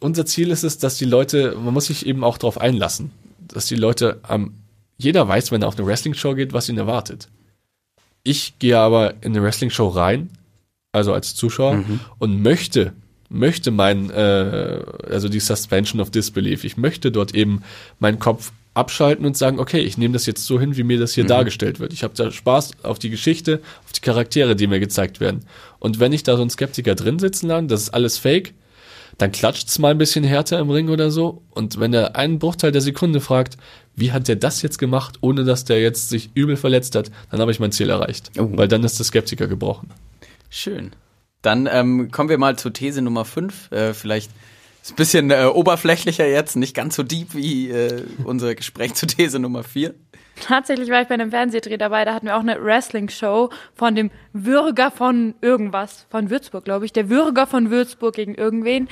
unser Ziel ist es, dass die Leute, man muss sich eben auch darauf einlassen, dass die Leute am, jeder weiß, wenn er auf eine Wrestling-Show geht, was ihn erwartet. Ich gehe aber in eine Wrestling-Show rein, also als Zuschauer, Mhm. und möchte möchte mein, äh, also die Suspension of Disbelief, ich möchte dort eben meinen Kopf abschalten und sagen, okay, ich nehme das jetzt so hin, wie mir das hier dargestellt wird. Ich habe da Spaß auf die Geschichte, auf die Charaktere, die mir gezeigt werden. Und wenn ich da so einen Skeptiker drin sitzen lasse, das ist alles fake, dann klatscht's mal ein bisschen härter im Ring oder so. Und wenn er einen Bruchteil der Sekunde fragt, wie hat der das jetzt gemacht, ohne dass der jetzt sich übel verletzt hat, dann habe ich mein Ziel erreicht. Oh. Weil dann ist der Skeptiker gebrochen. Schön. Dann ähm, kommen wir mal zu These Nummer 5. Äh, vielleicht ist ein bisschen äh, oberflächlicher jetzt, nicht ganz so deep wie äh, unser Gespräch zu These Nummer 4. Tatsächlich war ich bei einem Fernsehdreh dabei, da hatten wir auch eine Wrestling-Show von dem Würger von irgendwas, von Würzburg, glaube ich. Der Würger von Würzburg gegen irgendwen.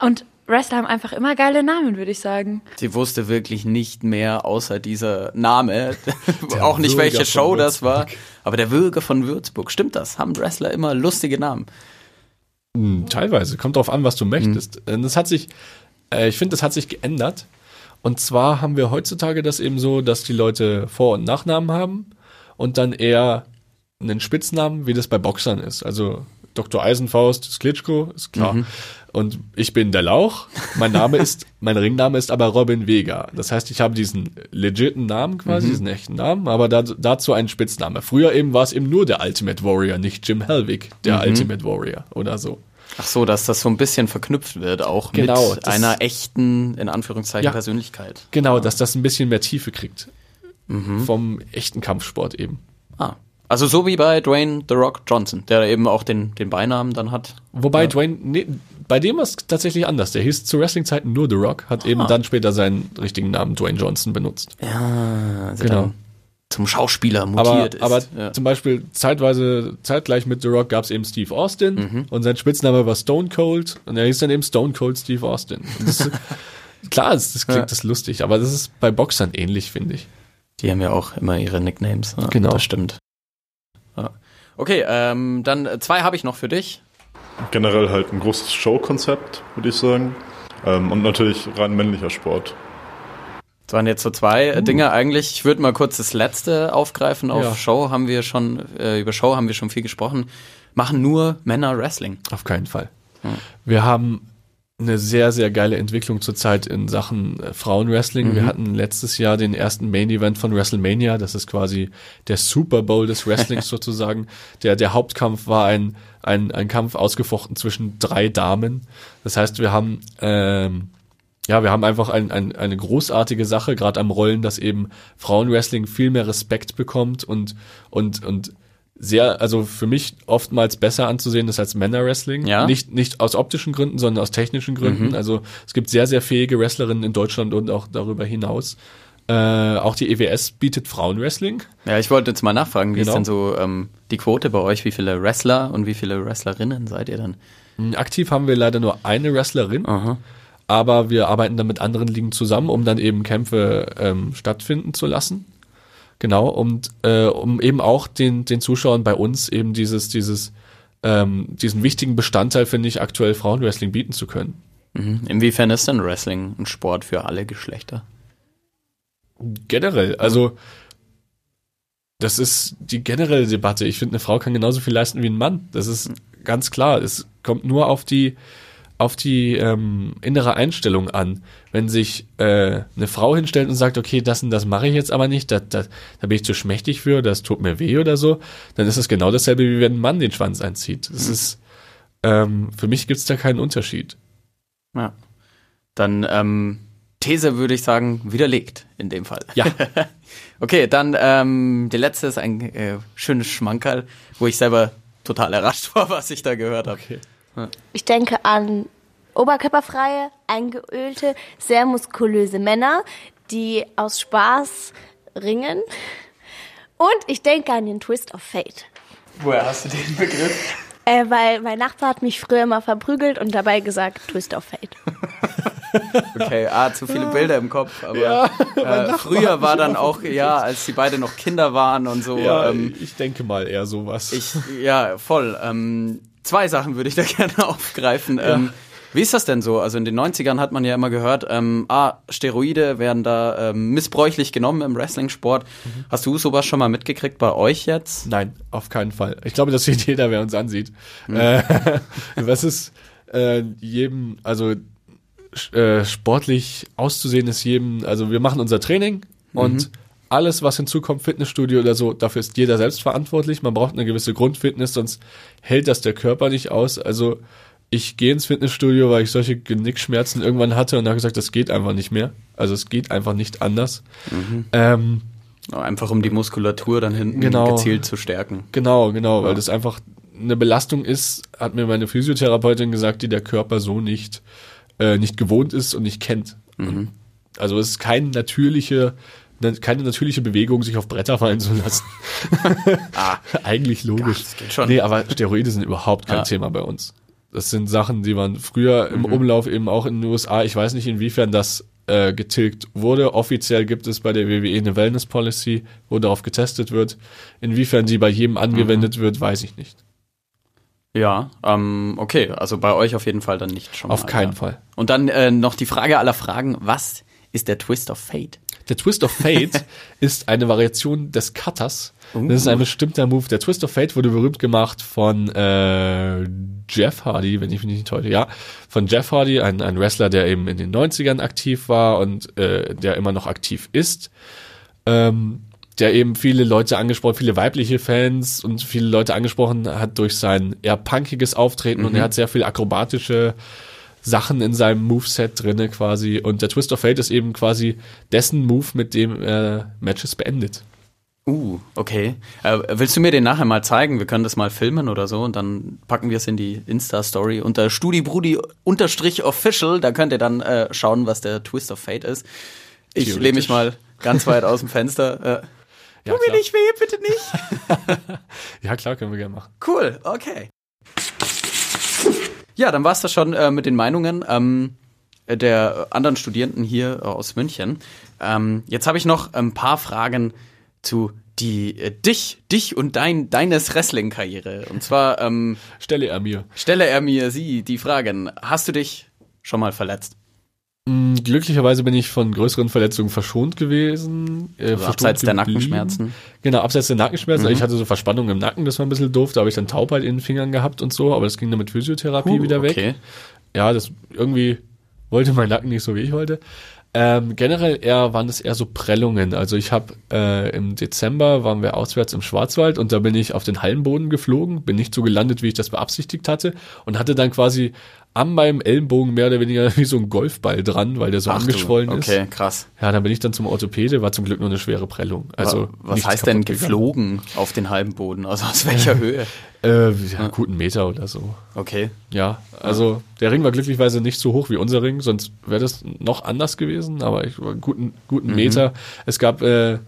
Und Wrestler haben einfach immer geile Namen, würde ich sagen. Sie wusste wirklich nicht mehr außer dieser Name. auch nicht, welche Würger Show von das war. Aber der Würger von Würzburg, stimmt das? Haben Wrestler immer lustige Namen? Hm, Teilweise, kommt drauf an, was du möchtest. Äh, Das hat sich, äh, ich finde, das hat sich geändert. Und zwar haben wir heutzutage das eben so, dass die Leute Vor- und Nachnamen haben und dann eher einen Spitznamen, wie das bei Boxern ist. Also Dr. Eisenfaust ist Klitschko, ist klar. Und ich bin der Lauch. Mein Name ist, mein Ringname ist aber Robin Vega. Das heißt, ich habe diesen legiten Namen quasi, diesen echten Namen, aber da, dazu einen Spitzname. Früher eben war es eben nur der Ultimate Warrior, nicht Jim Helwig, der Ultimate Warrior oder so. Ach so, dass das so ein bisschen verknüpft wird, auch Genau, mit einer echten, in Anführungszeichen, Ja. Persönlichkeit. Genau, dass das ein bisschen mehr Tiefe kriegt. Vom echten Kampfsport eben. Ah. Also so wie bei Dwayne The Rock Johnson, der eben auch den, den Beinamen dann hat. Wobei Dwayne, nee, bei dem war es tatsächlich anders. Der hieß zu Wrestling-Zeiten nur The Rock, hat eben dann später seinen richtigen Namen Dwayne Johnson benutzt. Ja, also Genau. dann zum Schauspieler Aber, mutiert ist. aber ja. zum Beispiel zeitweise, zeitgleich mit The Rock gab es eben Steve Austin Mhm. und sein Spitzname war Stone Cold und er hieß dann eben Stone Cold Steve Austin. Das, klar, das, das klingt Ja. das lustig, aber das ist bei Boxern ähnlich, finde ich. Die haben ja auch immer ihre Nicknames. Ja, Genau. Das stimmt. Ja. Okay, ähm, dann zwei habe ich noch für dich. Generell halt ein großes Showkonzept, würde ich sagen. Ähm, und natürlich rein männlicher Sport. Das waren jetzt so zwei Uh. äh, Dinge eigentlich. Ich würde mal kurz das letzte aufgreifen. Auf Ja. Show haben wir schon, äh, über Show haben wir schon viel gesprochen. Machen nur Männer Wrestling. Auf keinen Fall. Wir haben eine sehr, sehr geile Entwicklung zurzeit in Sachen äh, Frauenwrestling. Wir hatten letztes Jahr den ersten Main Event von WrestleMania. Das ist quasi der Super Bowl des Wrestlings sozusagen. Der, der Hauptkampf war ein, ein, ein Kampf ausgefochten zwischen drei Damen. Das heißt, wir haben, ähm, ja, wir haben einfach ein, ein, eine großartige Sache, gerade am Rollen, dass eben Frauenwrestling viel mehr Respekt bekommt und, und, und sehr, also für mich oftmals besser anzusehen ist als Männerwrestling. Ja. Nicht, nicht aus optischen Gründen, sondern aus technischen Gründen. Also es gibt sehr, sehr fähige Wrestlerinnen in Deutschland und auch darüber hinaus. Äh, auch die EWS bietet Frauenwrestling. Ja, ich wollte jetzt mal nachfragen, wie ist Genau. denn so ähm, die Quote bei euch? Wie viele Wrestler und wie viele Wrestlerinnen seid ihr dann? Aktiv haben wir leider nur eine Wrestlerin, aber wir arbeiten dann mit anderen Ligen zusammen, um dann eben Kämpfe ähm, stattfinden zu lassen. Genau, und äh, um eben auch den, den Zuschauern bei uns eben dieses, dieses, ähm, diesen wichtigen Bestandteil, finde ich, aktuell Frauenwrestling bieten zu können. Mhm. Inwiefern ist denn Wrestling ein Sport für alle Geschlechter? Generell, also das ist die generelle Debatte. Ich finde, eine Frau kann genauso viel leisten wie ein Mann. Das ist ganz klar. Es kommt nur auf die auf die ähm, innere Einstellung an. Wenn sich äh, eine Frau hinstellt und sagt, okay, das und das mache ich jetzt aber nicht, da, da, da bin ich zu schmächtig für, das tut mir weh oder so, dann ist es genau dasselbe, wie wenn ein Mann den Schwanz einzieht. Das ist ähm, für mich gibt es da keinen Unterschied. Ja. Dann ähm, These würde ich sagen, widerlegt in dem Fall. Ja. okay, dann ähm, die letzte ist ein äh, schönes Schmankerl, wo ich selber total errascht war, was ich da gehört habe. Okay. Ich denke an oberkörperfreie, eingeölte, sehr muskulöse Männer, die aus Spaß ringen. Und ich denke an den Twist of Fate. Woher hast du den Begriff? Äh, weil mein Nachbar hat mich früher immer verprügelt und dabei gesagt Twist of Fate. Okay, ah, zu viele Bilder im Kopf, aber äh, früher war dann auch, ja, als die beide noch Kinder waren und so. Ja, ähm, ich denke mal eher sowas. ich, ja, voll. Ähm, zwei Sachen würde ich da gerne aufgreifen. Ähm, wie ist das denn so? Also in den 90ern hat man ja immer gehört, ähm, ah, Steroide werden da ähm, missbräuchlich genommen im Wrestling-Sport. Hast du sowas schon mal mitgekriegt bei euch jetzt? Nein, auf keinen Fall. Ich glaube, das sieht jeder, wer uns ansieht. Äh, was ist, äh, jedem, also äh, sportlich auszusehen ist jedem, also wir machen unser Training und alles, was hinzukommt, Fitnessstudio oder so, dafür ist jeder selbst verantwortlich. Man braucht eine gewisse Grundfitness, sonst hält das der Körper nicht aus. Also ich gehe ins Fitnessstudio, weil ich solche Genickschmerzen irgendwann hatte und habe gesagt, das geht einfach nicht mehr. Also es geht einfach nicht anders. Ähm, Einfach um die Muskulatur dann hinten Genau. gezielt zu stärken. Genau, genau, weil das einfach eine Belastung ist, hat mir meine Physiotherapeutin gesagt, die der Körper so nicht, äh, nicht gewohnt ist und nicht kennt. Und Also es ist kein natürliche, keine natürliche Bewegung, sich auf Bretter fallen zu lassen. Eigentlich logisch. das geht schon. Nee, aber Steroide sind überhaupt kein Ja. Thema bei uns. Das sind Sachen, die waren früher im Umlauf eben auch in den USA. Ich weiß nicht, inwiefern das äh, getilgt wurde. Offiziell gibt es bei der WWE eine Wellness Policy, wo darauf getestet wird. Inwiefern die bei jedem angewendet wird, weiß ich nicht. Ja, ähm, okay, also bei euch auf jeden Fall dann nicht schon Auf mal, keinen ja. Fall. Und dann äh, noch die Frage aller Fragen, was ist der Twist of Fate? Der Twist of Fate ist eine Variation des Cutters. Das Uh. ist ein bestimmter Move. Der Twist of Fate wurde berühmt gemacht von äh, Jeff Hardy, wenn ich mich nicht täusche. Ja, von Jeff Hardy, ein, ein Wrestler, der eben in den 90ern aktiv war und äh, der immer noch aktiv ist. Ähm, der eben viele Leute angesprochen, viele weibliche Fans und viele Leute angesprochen hat durch sein eher punkiges Auftreten und er hat sehr viel akrobatische Sachen in seinem Moveset drinne quasi und der Twist of Fate ist eben quasi dessen Move, mit dem er Matches beendet. Uh, okay. Äh, willst du mir den nachher mal zeigen? Wir können das mal filmen oder so und dann packen wir es in die Insta-Story unter StudiBrudi-Official. Da könnt ihr dann äh, schauen, was der Twist of Fate ist. Ich lehne mich mal ganz weit aus dem Fenster. Äh, Ja, tu mir nicht weh, bitte nicht. Ja, klar, können wir gerne machen. Cool, okay. Ja, dann war's das schon äh, mit den Meinungen ähm, der anderen Studierenden hier äh, aus München. Ähm, jetzt habe ich noch ein paar Fragen zu die äh, dich, dich und dein deines Wrestling-Karriere. Und zwar ähm, Stelle er mir. stelle er mir sie die Fragen: Hast du dich schon mal verletzt? Mm, Glücklicherweise bin ich von größeren Verletzungen verschont gewesen. Äh, Also abseits der geblieben. Nackenschmerzen. Genau, abseits der Nackenschmerzen. Mhm. Ich hatte so Verspannungen im Nacken, das war ein bisschen doof. Da habe ich dann Taubheit in den Fingern gehabt und so, aber das ging dann mit Physiotherapie Huh, wieder weg. okay. Ja, das irgendwie wollte mein Nacken nicht so, wie ich wollte. Ähm, generell eher waren es eher so Prellungen. Also ich habe äh, im Dezember waren wir auswärts im Schwarzwald und da bin ich auf den Hallenboden geflogen, bin nicht so gelandet, wie ich das beabsichtigt hatte und hatte dann quasi an meinem Ellenbogen mehr oder weniger wie so ein Golfball dran, weil der so Ach du, angeschwollen ist. Okay, krass. Ja, dann bin ich dann zum Orthopäde, war zum Glück nur eine schwere Prellung. Also Wa- was heißt denn gegangen. geflogen auf den halben Boden? Also aus welcher Höhe? Äh, ja, guten Meter oder so. Okay. Ja, also der Ring war glücklicherweise nicht so hoch wie unser Ring, sonst wäre das noch anders gewesen, aber ich war einen guten, Mhm. guten Meter. Es gab, äh,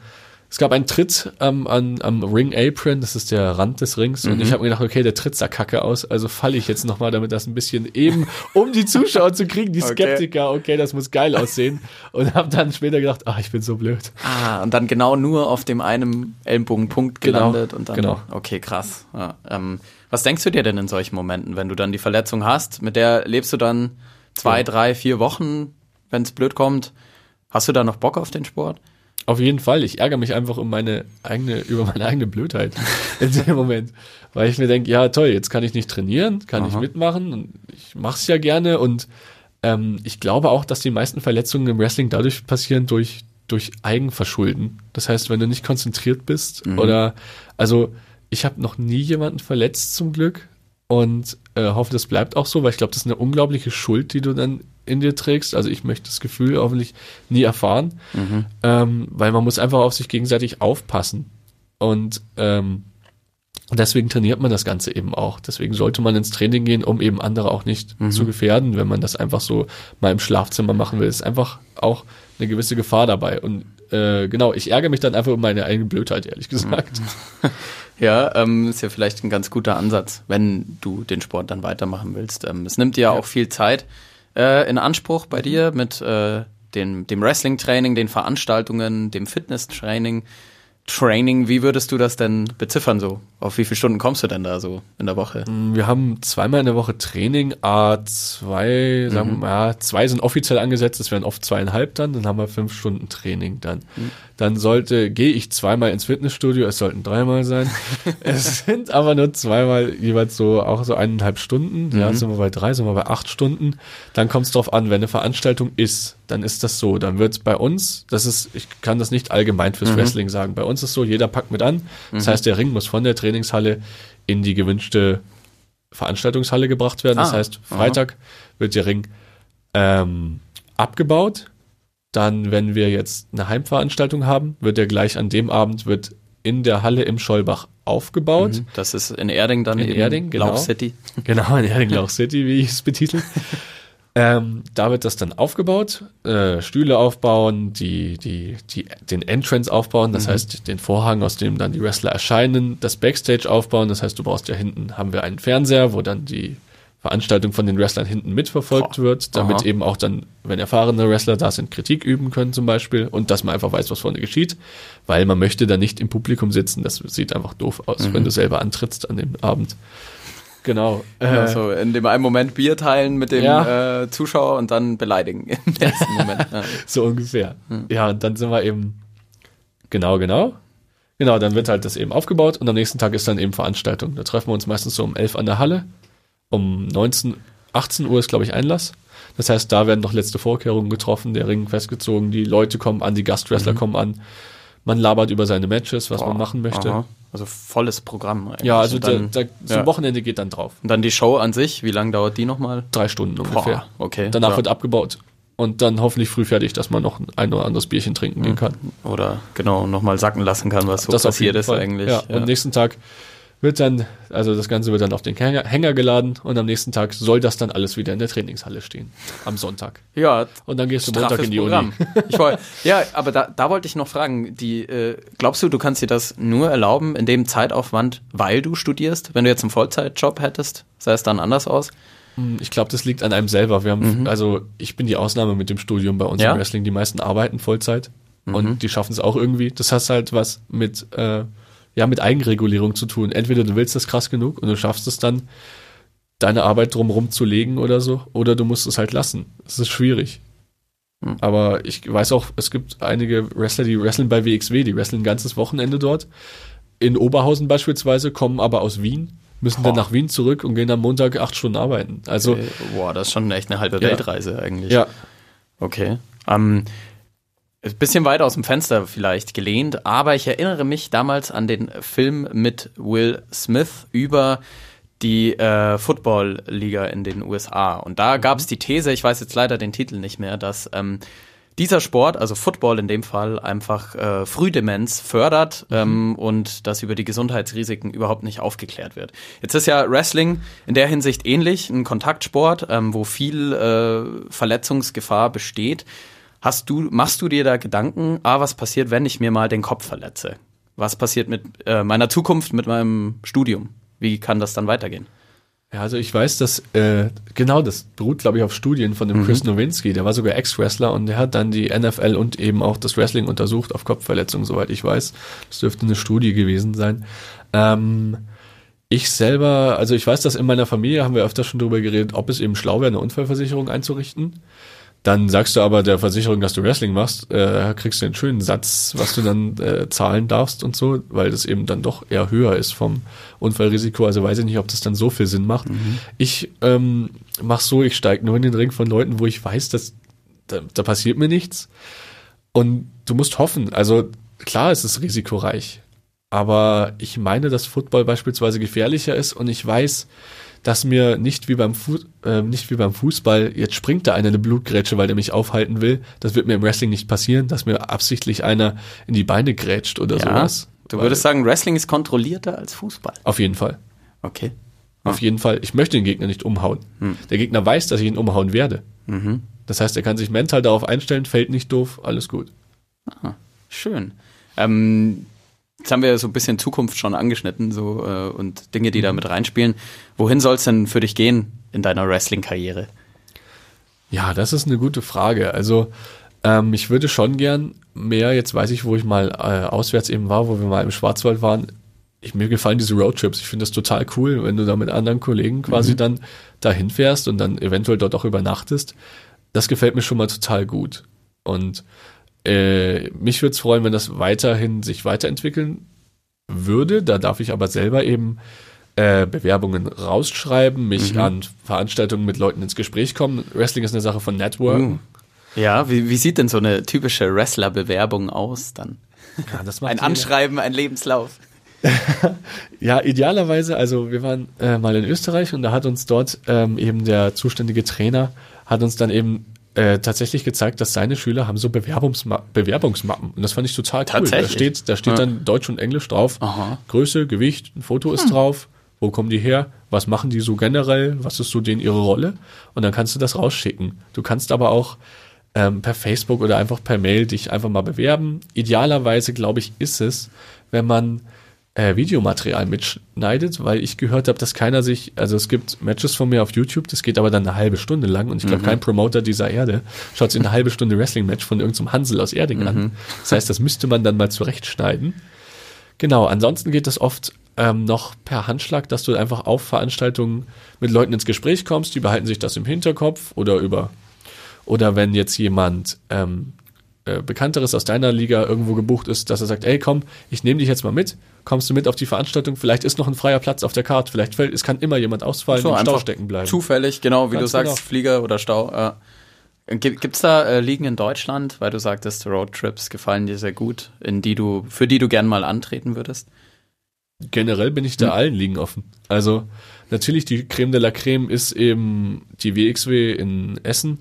es gab einen Tritt am, an, am Ring Apron, das ist der Rand des Rings, und Mhm. ich habe mir gedacht, okay, der Tritt sah kacke aus, also falle ich jetzt nochmal, damit das ein bisschen eben, um die Zuschauer zu kriegen, die Okay. Skeptiker, okay, das muss geil aussehen. Und habe dann später gedacht, ach, ich bin so blöd. Ah, und dann genau nur auf dem einen Ellenbogenpunkt Genau, gelandet und dann. genau. Okay, krass. Ja, ähm, was denkst du dir denn in solchen Momenten, wenn du dann die Verletzung hast? Mit der lebst du dann zwei, Ja. drei, vier Wochen, wenn es blöd kommt. Hast du da noch Bock auf den Sport? Auf jeden Fall. Ich ärgere mich einfach um meine eigene, über meine eigene Blödheit in dem Moment. Weil ich mir denke, ja toll, jetzt kann ich nicht trainieren, kann ich Aha. mitmachen und ich mache es ja gerne und ähm, ich glaube auch, dass die meisten Verletzungen im Wrestling dadurch passieren durch, durch Eigenverschulden. Das heißt, wenn du nicht konzentriert bist oder, also ich habe noch nie jemanden verletzt zum Glück und äh, hoffe, das bleibt auch so, weil ich glaube, das ist eine unglaubliche Schuld, die du dann in dir trägst. Also ich möchte das Gefühl hoffentlich nie erfahren, ähm, weil man muss einfach auf sich gegenseitig aufpassen. Und ähm, deswegen trainiert man das Ganze eben auch. Deswegen sollte man ins Training gehen, um eben andere auch nicht zu gefährden, wenn man das einfach so mal im Schlafzimmer machen will. Ist einfach auch eine gewisse Gefahr dabei. Und äh, genau, ich ärgere mich dann einfach um meine eigene Blödheit, ehrlich gesagt. Ja, ähm, ist ja vielleicht ein ganz guter Ansatz, wenn du den Sport dann weitermachen willst. Ähm, es nimmt dir ja auch viel Zeit äh, in Anspruch bei dir mit äh, den, dem Wrestling-Training, den Veranstaltungen, dem Fitness-Training. Training, wie würdest du das denn beziffern so? Auf wie viele Stunden kommst du denn da so in der Woche? Wir haben zweimal in der Woche Training, A zwei, sagen wir mal, zwei sind offiziell angesetzt, das wären oft zweieinhalb dann, dann haben wir fünf Stunden Training dann. Dann sollte, gehe ich zweimal ins Fitnessstudio, es sollten dreimal sein. es sind aber nur zweimal jeweils so, auch so eineinhalb Stunden. Ja, sind wir bei drei, sind wir bei acht Stunden. Dann kommt es drauf an, wenn eine Veranstaltung ist, dann ist das so. Dann wird es bei uns, das ist, ich kann das nicht allgemein fürs Wrestling sagen, bei uns ist so, jeder packt mit an. Das heißt, der Ring muss von der Trainingshalle in die gewünschte Veranstaltungshalle gebracht werden. Das Ah, heißt, Freitag wird der Ring ähm, abgebaut. Dann, wenn wir jetzt eine Heimveranstaltung haben, wird er gleich an dem Abend wird in der Halle im Schollbach aufgebaut. Das ist in Erding dann In Erding, genau. Lauch City. Genau, in Erding City, wie ich es betitel. ähm, da wird das dann aufgebaut, äh, Stühle aufbauen, die, die, die, den Entrance aufbauen, das heißt den Vorhang, aus dem dann die Wrestler erscheinen, das Backstage aufbauen, das heißt du brauchst ja hinten, haben wir einen Fernseher, wo dann die Veranstaltung von den Wrestlern hinten mitverfolgt Boah. wird, damit Aha. eben auch dann, wenn erfahrene Wrestler da sind, Kritik üben können zum Beispiel und dass man einfach weiß, was vorne geschieht, weil man möchte da nicht im Publikum sitzen, das sieht einfach doof aus, wenn du selber antrittst an dem Abend. Genau. Äh, Also in dem einen Moment Bier teilen mit dem Ja. äh, Zuschauer und dann beleidigen im nächsten Moment. Ja. So ungefähr. Ja, und dann sind wir eben, genau, genau. Genau, dann wird halt das eben aufgebaut und am nächsten Tag ist dann eben Veranstaltung. Da treffen wir uns meistens so um 11 an der Halle. Um 19, 18 Uhr ist, glaube ich, Einlass. Das heißt, da werden noch letzte Vorkehrungen getroffen, der Ring festgezogen, die Leute kommen an, die Gastwrestler kommen an. Man labert über seine Matches, was man machen möchte. Aha. Also volles Programm eigentlich. Ja, also und da, dann, da, so ja. Wochenende geht dann drauf. und dann die Show an sich, wie lange dauert die nochmal? Drei Stunden ungefähr. okay. Danach ja. wird abgebaut. Und dann hoffentlich früh fertig, dass man noch ein oder anderes Bierchen trinken gehen kann. Oder genau, nochmal sacken lassen kann, was so das passiert ist Fall. eigentlich. Ja, und nächsten Tag wird dann, also das Ganze wird dann auf den Hänger, geladen und am nächsten Tag soll das dann alles wieder in der Trainingshalle stehen. Am Sonntag. ja Und dann gehst du Montag in die Programm. Uni. Ich wollt, ja, aber da, da wollte ich noch fragen, die, äh, glaubst du, du kannst dir das nur erlauben in dem Zeitaufwand, weil du studierst? Wenn du jetzt einen Vollzeitjob hättest, sähe es dann anders aus? Ich glaube, das liegt an einem selber. Wir haben, also ich bin die Ausnahme mit dem Studium bei uns Mhm. Ja? Mhm. im Wrestling. Die meisten arbeiten Vollzeit und die schaffen es auch irgendwie. Das hat halt was mit, äh, ja, mit Eigenregulierung zu tun. Entweder du willst das krass genug und du schaffst es dann, deine Arbeit drumherum zu legen oder so, oder du musst es halt lassen. Es ist schwierig. Hm. Aber ich weiß auch, es gibt einige Wrestler, die wresteln bei WXW, die wresteln ein ganzes Wochenende dort. In Oberhausen beispielsweise, kommen aber aus Wien, müssen dann Boah. nach Wien zurück und gehen am Montag acht Stunden arbeiten. Also, Äh, boah, das ist schon echt eine halbe Ja. Weltreise eigentlich. ja, Okay. Ähm, ein bisschen weiter aus dem Fenster vielleicht gelehnt, aber ich erinnere mich damals an den Film mit Will Smith über die äh, Football-Liga in den USA. Und da gab es die These, ich weiß jetzt leider den Titel nicht mehr, dass ähm, dieser Sport, also Football in dem Fall, einfach äh, Frühdemenz fördert ähm, und dass über die Gesundheitsrisiken überhaupt nicht aufgeklärt wird. Jetzt ist ja Wrestling in der Hinsicht ähnlich, ein Kontaktsport, ähm, wo viel äh, Verletzungsgefahr besteht. Hast du, machst du dir da Gedanken, ah, was passiert, wenn ich mir mal den Kopf verletze? Was passiert mit äh, meiner Zukunft, mit meinem Studium? Wie kann das dann weitergehen? Ja, also ich weiß, dass äh, genau das beruht, glaube ich, auf Studien von dem Chris Nowinski. Der war sogar Ex-Wrestler und der hat dann die NFL und eben auch das Wrestling untersucht auf Kopfverletzungen, soweit ich weiß. Das dürfte eine Studie gewesen sein. Ähm, ich selber, also ich weiß, dass in meiner Familie haben wir öfter schon drüber geredet, ob es eben schlau wäre, eine Unfallversicherung einzurichten. Dann sagst du aber der Versicherung, dass du Wrestling machst, äh, kriegst du einen schönen Satz, was du dann äh, zahlen darfst und so, weil das eben dann doch eher höher ist vom Unfallrisiko. Also weiß ich nicht, ob das dann so viel Sinn macht. Ich ähm, mach so, ich steige nur in den Ring von Leuten, wo ich weiß, dass da, da passiert mir nichts. Und du musst hoffen. Also klar, es ist risikoreich. Aber ich meine, dass Football beispielsweise gefährlicher ist und ich weiß, dass mir nicht wie beim Fu äh, nicht wie beim Fußball, jetzt springt da einer eine Blutgrätsche, weil der mich aufhalten will. Das wird mir im Wrestling nicht passieren, dass mir absichtlich einer in die Beine grätscht oder sowas. Du würdest sagen, Wrestling ist kontrollierter als Fußball. Auf jeden Fall. Okay. Auf jeden Fall. Ich möchte den Gegner nicht umhauen. Der Gegner weiß, dass ich ihn umhauen werde. Das heißt, er kann sich mental darauf einstellen, fällt nicht doof, alles gut. Schön. Ähm, jetzt haben wir so ein bisschen Zukunft schon angeschnitten so äh, und Dinge, die da mit reinspielen. Wohin soll es denn für dich gehen in deiner Wrestling-Karriere? Ja, das ist eine gute Frage. Also ähm, ich würde schon gern mehr, jetzt weiß ich, wo ich mal äh, auswärts eben war, wo wir mal im Schwarzwald waren, ich, mir gefallen diese Roadtrips. Ich finde das total cool, wenn du da mit anderen Kollegen quasi dann dahin fährst und dann eventuell dort auch übernachtest. Das gefällt mir schon mal total gut. Und äh, mich würde es freuen, wenn das weiterhin sich weiterentwickeln würde. Da darf ich aber selber eben äh, Bewerbungen rausschreiben, mich an Veranstaltungen mit Leuten ins Gespräch kommen. Wrestling ist eine Sache von Network. Ja, wie, wie sieht denn so eine typische Wrestler-Bewerbung aus dann? Ja, das macht Ein jeder. Anschreiben, ein Lebenslauf. Ja, idealerweise, also wir waren äh, mal in Österreich und da hat uns dort ähm, eben der zuständige Trainer, hat uns dann eben äh, tatsächlich gezeigt, dass seine Schüler haben so Bewerbungsma Bewerbungsmappen. Und das fand ich total cool. Da Tatsächlich? steht, da steht Ja. dann Deutsch und Englisch drauf. Aha. Größe, Gewicht, ein Foto ist drauf. Wo kommen die her? Was machen die so generell? Was ist so denen ihre Rolle? Und dann kannst du das rausschicken. Du kannst aber auch ähm, per Facebook oder einfach per Mail dich einfach mal bewerben. Idealerweise, glaube ich, ist es, wenn man äh, Videomaterial mitschneidet, weil ich gehört habe, dass keiner sich, also es gibt Matches von mir auf YouTube, das geht aber dann eine halbe Stunde lang und ich glaube, kein Promoter dieser Erde schaut sich eine halbe Stunde Wrestling-Match von irgendeinem Hansel aus Erding an. Das heißt, das müsste man dann mal zurechtschneiden. Genau, ansonsten geht das oft ähm, noch per Handschlag, dass du einfach auf Veranstaltungen mit Leuten ins Gespräch kommst, die behalten sich das im Hinterkopf oder über oder wenn jetzt jemand ähm, äh, Bekannteres aus deiner Liga irgendwo gebucht ist, dass er sagt, ey komm, ich nehme dich jetzt mal mit, kommst du mit auf die Veranstaltung, vielleicht ist noch ein freier Platz auf der Karte, vielleicht fällt, es kann immer jemand ausfallen, So im Stau stecken bleiben. Zufällig, genau, wie Ganz du sagst, genau. Flieger oder Stau. Ja. Gibt es da äh, Ligen in Deutschland, weil du sagtest, Roadtrips gefallen dir sehr gut, in die du, für die du gern mal antreten würdest? Generell bin ich da allen Ligen offen. Also natürlich die Creme de la Creme ist eben die WXW in Essen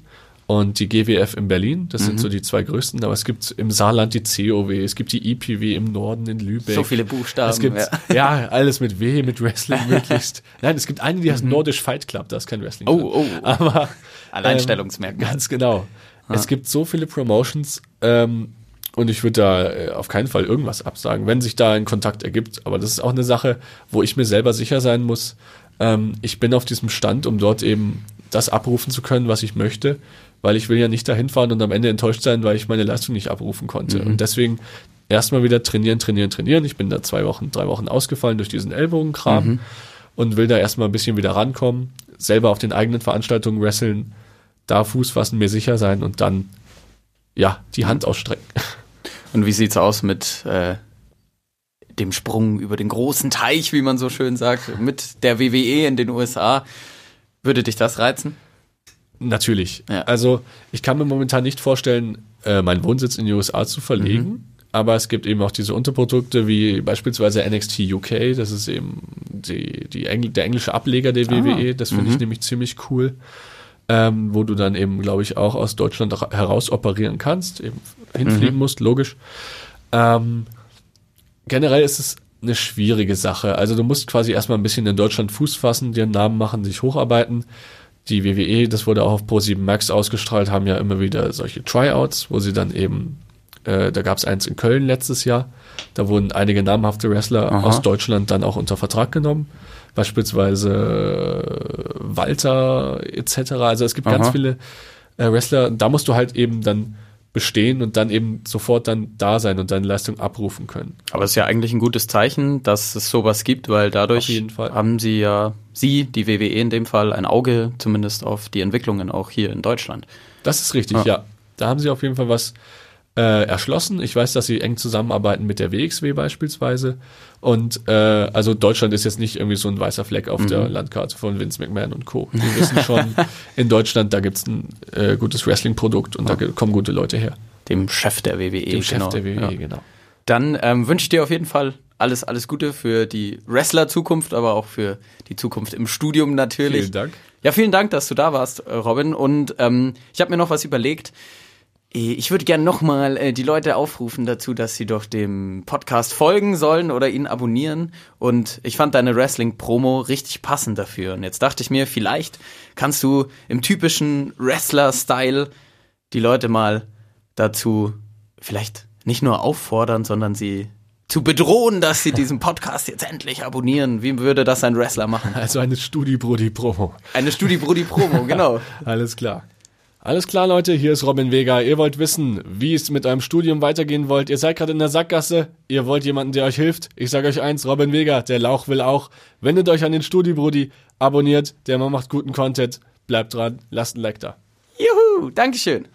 und die GWF in Berlin. Das sind so die zwei größten. Aber es gibt im Saarland die COW, es gibt die IPW im Norden in Lübeck. So viele Buchstaben. Es gibt, ja. ja. alles mit W, mit Wrestling möglichst. Nein, es gibt eine, die heißt Nordisch Fight Club, da ist kein Wrestling. Mhm. Oh, drin. oh. Aber Alleinstellungsmerkmal. ähm, ganz genau. Es gibt so viele Promotions ähm, und ich würde da äh, auf keinen Fall irgendwas absagen, wenn sich da ein Kontakt ergibt. Aber das ist auch eine Sache, wo ich mir selber sicher sein muss. Ähm, ich bin auf diesem Stand, um dort eben das abrufen zu können, was ich möchte, weil ich will ja nicht dahin fahren und am Ende enttäuscht sein, weil ich meine Leistung nicht abrufen konnte. Und deswegen erstmal wieder trainieren, trainieren, trainieren. Ich bin da zwei Wochen, drei Wochen ausgefallen durch diesen Ellbogenkram und will da erstmal ein bisschen wieder rankommen, selber auf den eigenen Veranstaltungen wresteln, da Fuß fassen, mir sicher sein und dann ja die Hand ausstrecken. Und wie sieht's aus mit äh, dem Sprung über den großen Teich, wie man so schön sagt, mit der WWE in den USA? Würde dich das reizen? Natürlich. Ja. Also ich kann mir momentan nicht vorstellen, äh, meinen Wohnsitz in die USA zu verlegen. Aber es gibt eben auch diese Unterprodukte wie beispielsweise NXT UK, das ist eben die, die Engl der englische Ableger der WWE, das finde ich nämlich ziemlich cool, ähm, wo du dann eben, glaube ich, auch aus Deutschland ra- heraus operieren kannst, eben hinfliegen musst, logisch. Ähm, generell ist es eine schwierige Sache. Also du musst quasi erstmal ein bisschen in Deutschland Fuß fassen, dir einen Namen machen, sich hocharbeiten. Die WWE, das wurde auch auf Pro7 Max ausgestrahlt, haben ja immer wieder solche Tryouts, wo sie dann eben, äh, da gab es eins in Köln letztes Jahr, da wurden einige namhafte Wrestler Aha. aus Deutschland dann auch unter Vertrag genommen. Beispielsweise äh, Walter etc. Also es gibt ganz Aha. viele äh, Wrestler, da musst du halt eben dann bestehen und dann eben sofort dann da sein und deine Leistung abrufen können. Aber es ist ja eigentlich ein gutes Zeichen, dass es sowas gibt, weil dadurch Auf jeden Fall. haben sie ja, sie, die WWE in dem Fall, ein Auge zumindest auf die Entwicklungen auch hier in Deutschland. Das ist richtig, Ja. ja. Da haben sie auf jeden Fall was äh, erschlossen. Ich weiß, dass sie eng zusammenarbeiten mit der WXW beispielsweise. Und äh, also Deutschland ist jetzt nicht irgendwie so ein weißer Fleck auf der Landkarte von Vince McMahon und Co. Wir wissen schon, in Deutschland, da gibt's ein äh, gutes Wrestling-Produkt und da ge- kommen gute Leute her. Dem Chef der WWE. Dem Chef genau. der WWE, Ja. genau. Dann ähm, wünsche ich dir auf jeden Fall alles, alles Gute für die Wrestler-Zukunft, aber auch für die Zukunft im Studium natürlich. Vielen Dank. Ja, vielen Dank, dass du da warst, äh, Robin. Und ähm, ich habe mir noch was überlegt. Eh, Ich würde gerne nochmal äh, die Leute aufrufen dazu, dass sie doch dem Podcast folgen sollen oder ihn abonnieren. Und ich fand deine Wrestling-Promo richtig passend dafür. Und jetzt dachte ich mir, vielleicht kannst du im typischen Wrestler-Style die Leute mal dazu vielleicht nicht nur auffordern, sondern sie zu bedrohen, dass sie diesen Podcast jetzt endlich abonnieren. Wie würde das ein Wrestler machen? Also eine Studi-Brudi-Promo. Eine Studi-Brudi-Promo, genau. Alles klar. Alles klar, Leute, hier ist Robin Vega. Ihr wollt wissen, wie es mit eurem Studium weitergehen wollt. Ihr seid gerade in der Sackgasse. Ihr wollt jemanden, der euch hilft. Ich sage euch eins, Robin Vega, der Lauch will auch. Wendet euch an den Studi-Brudi. Abonniert, der Mann macht guten Content. Bleibt dran, lasst ein Like da. Juhu, Dankeschön.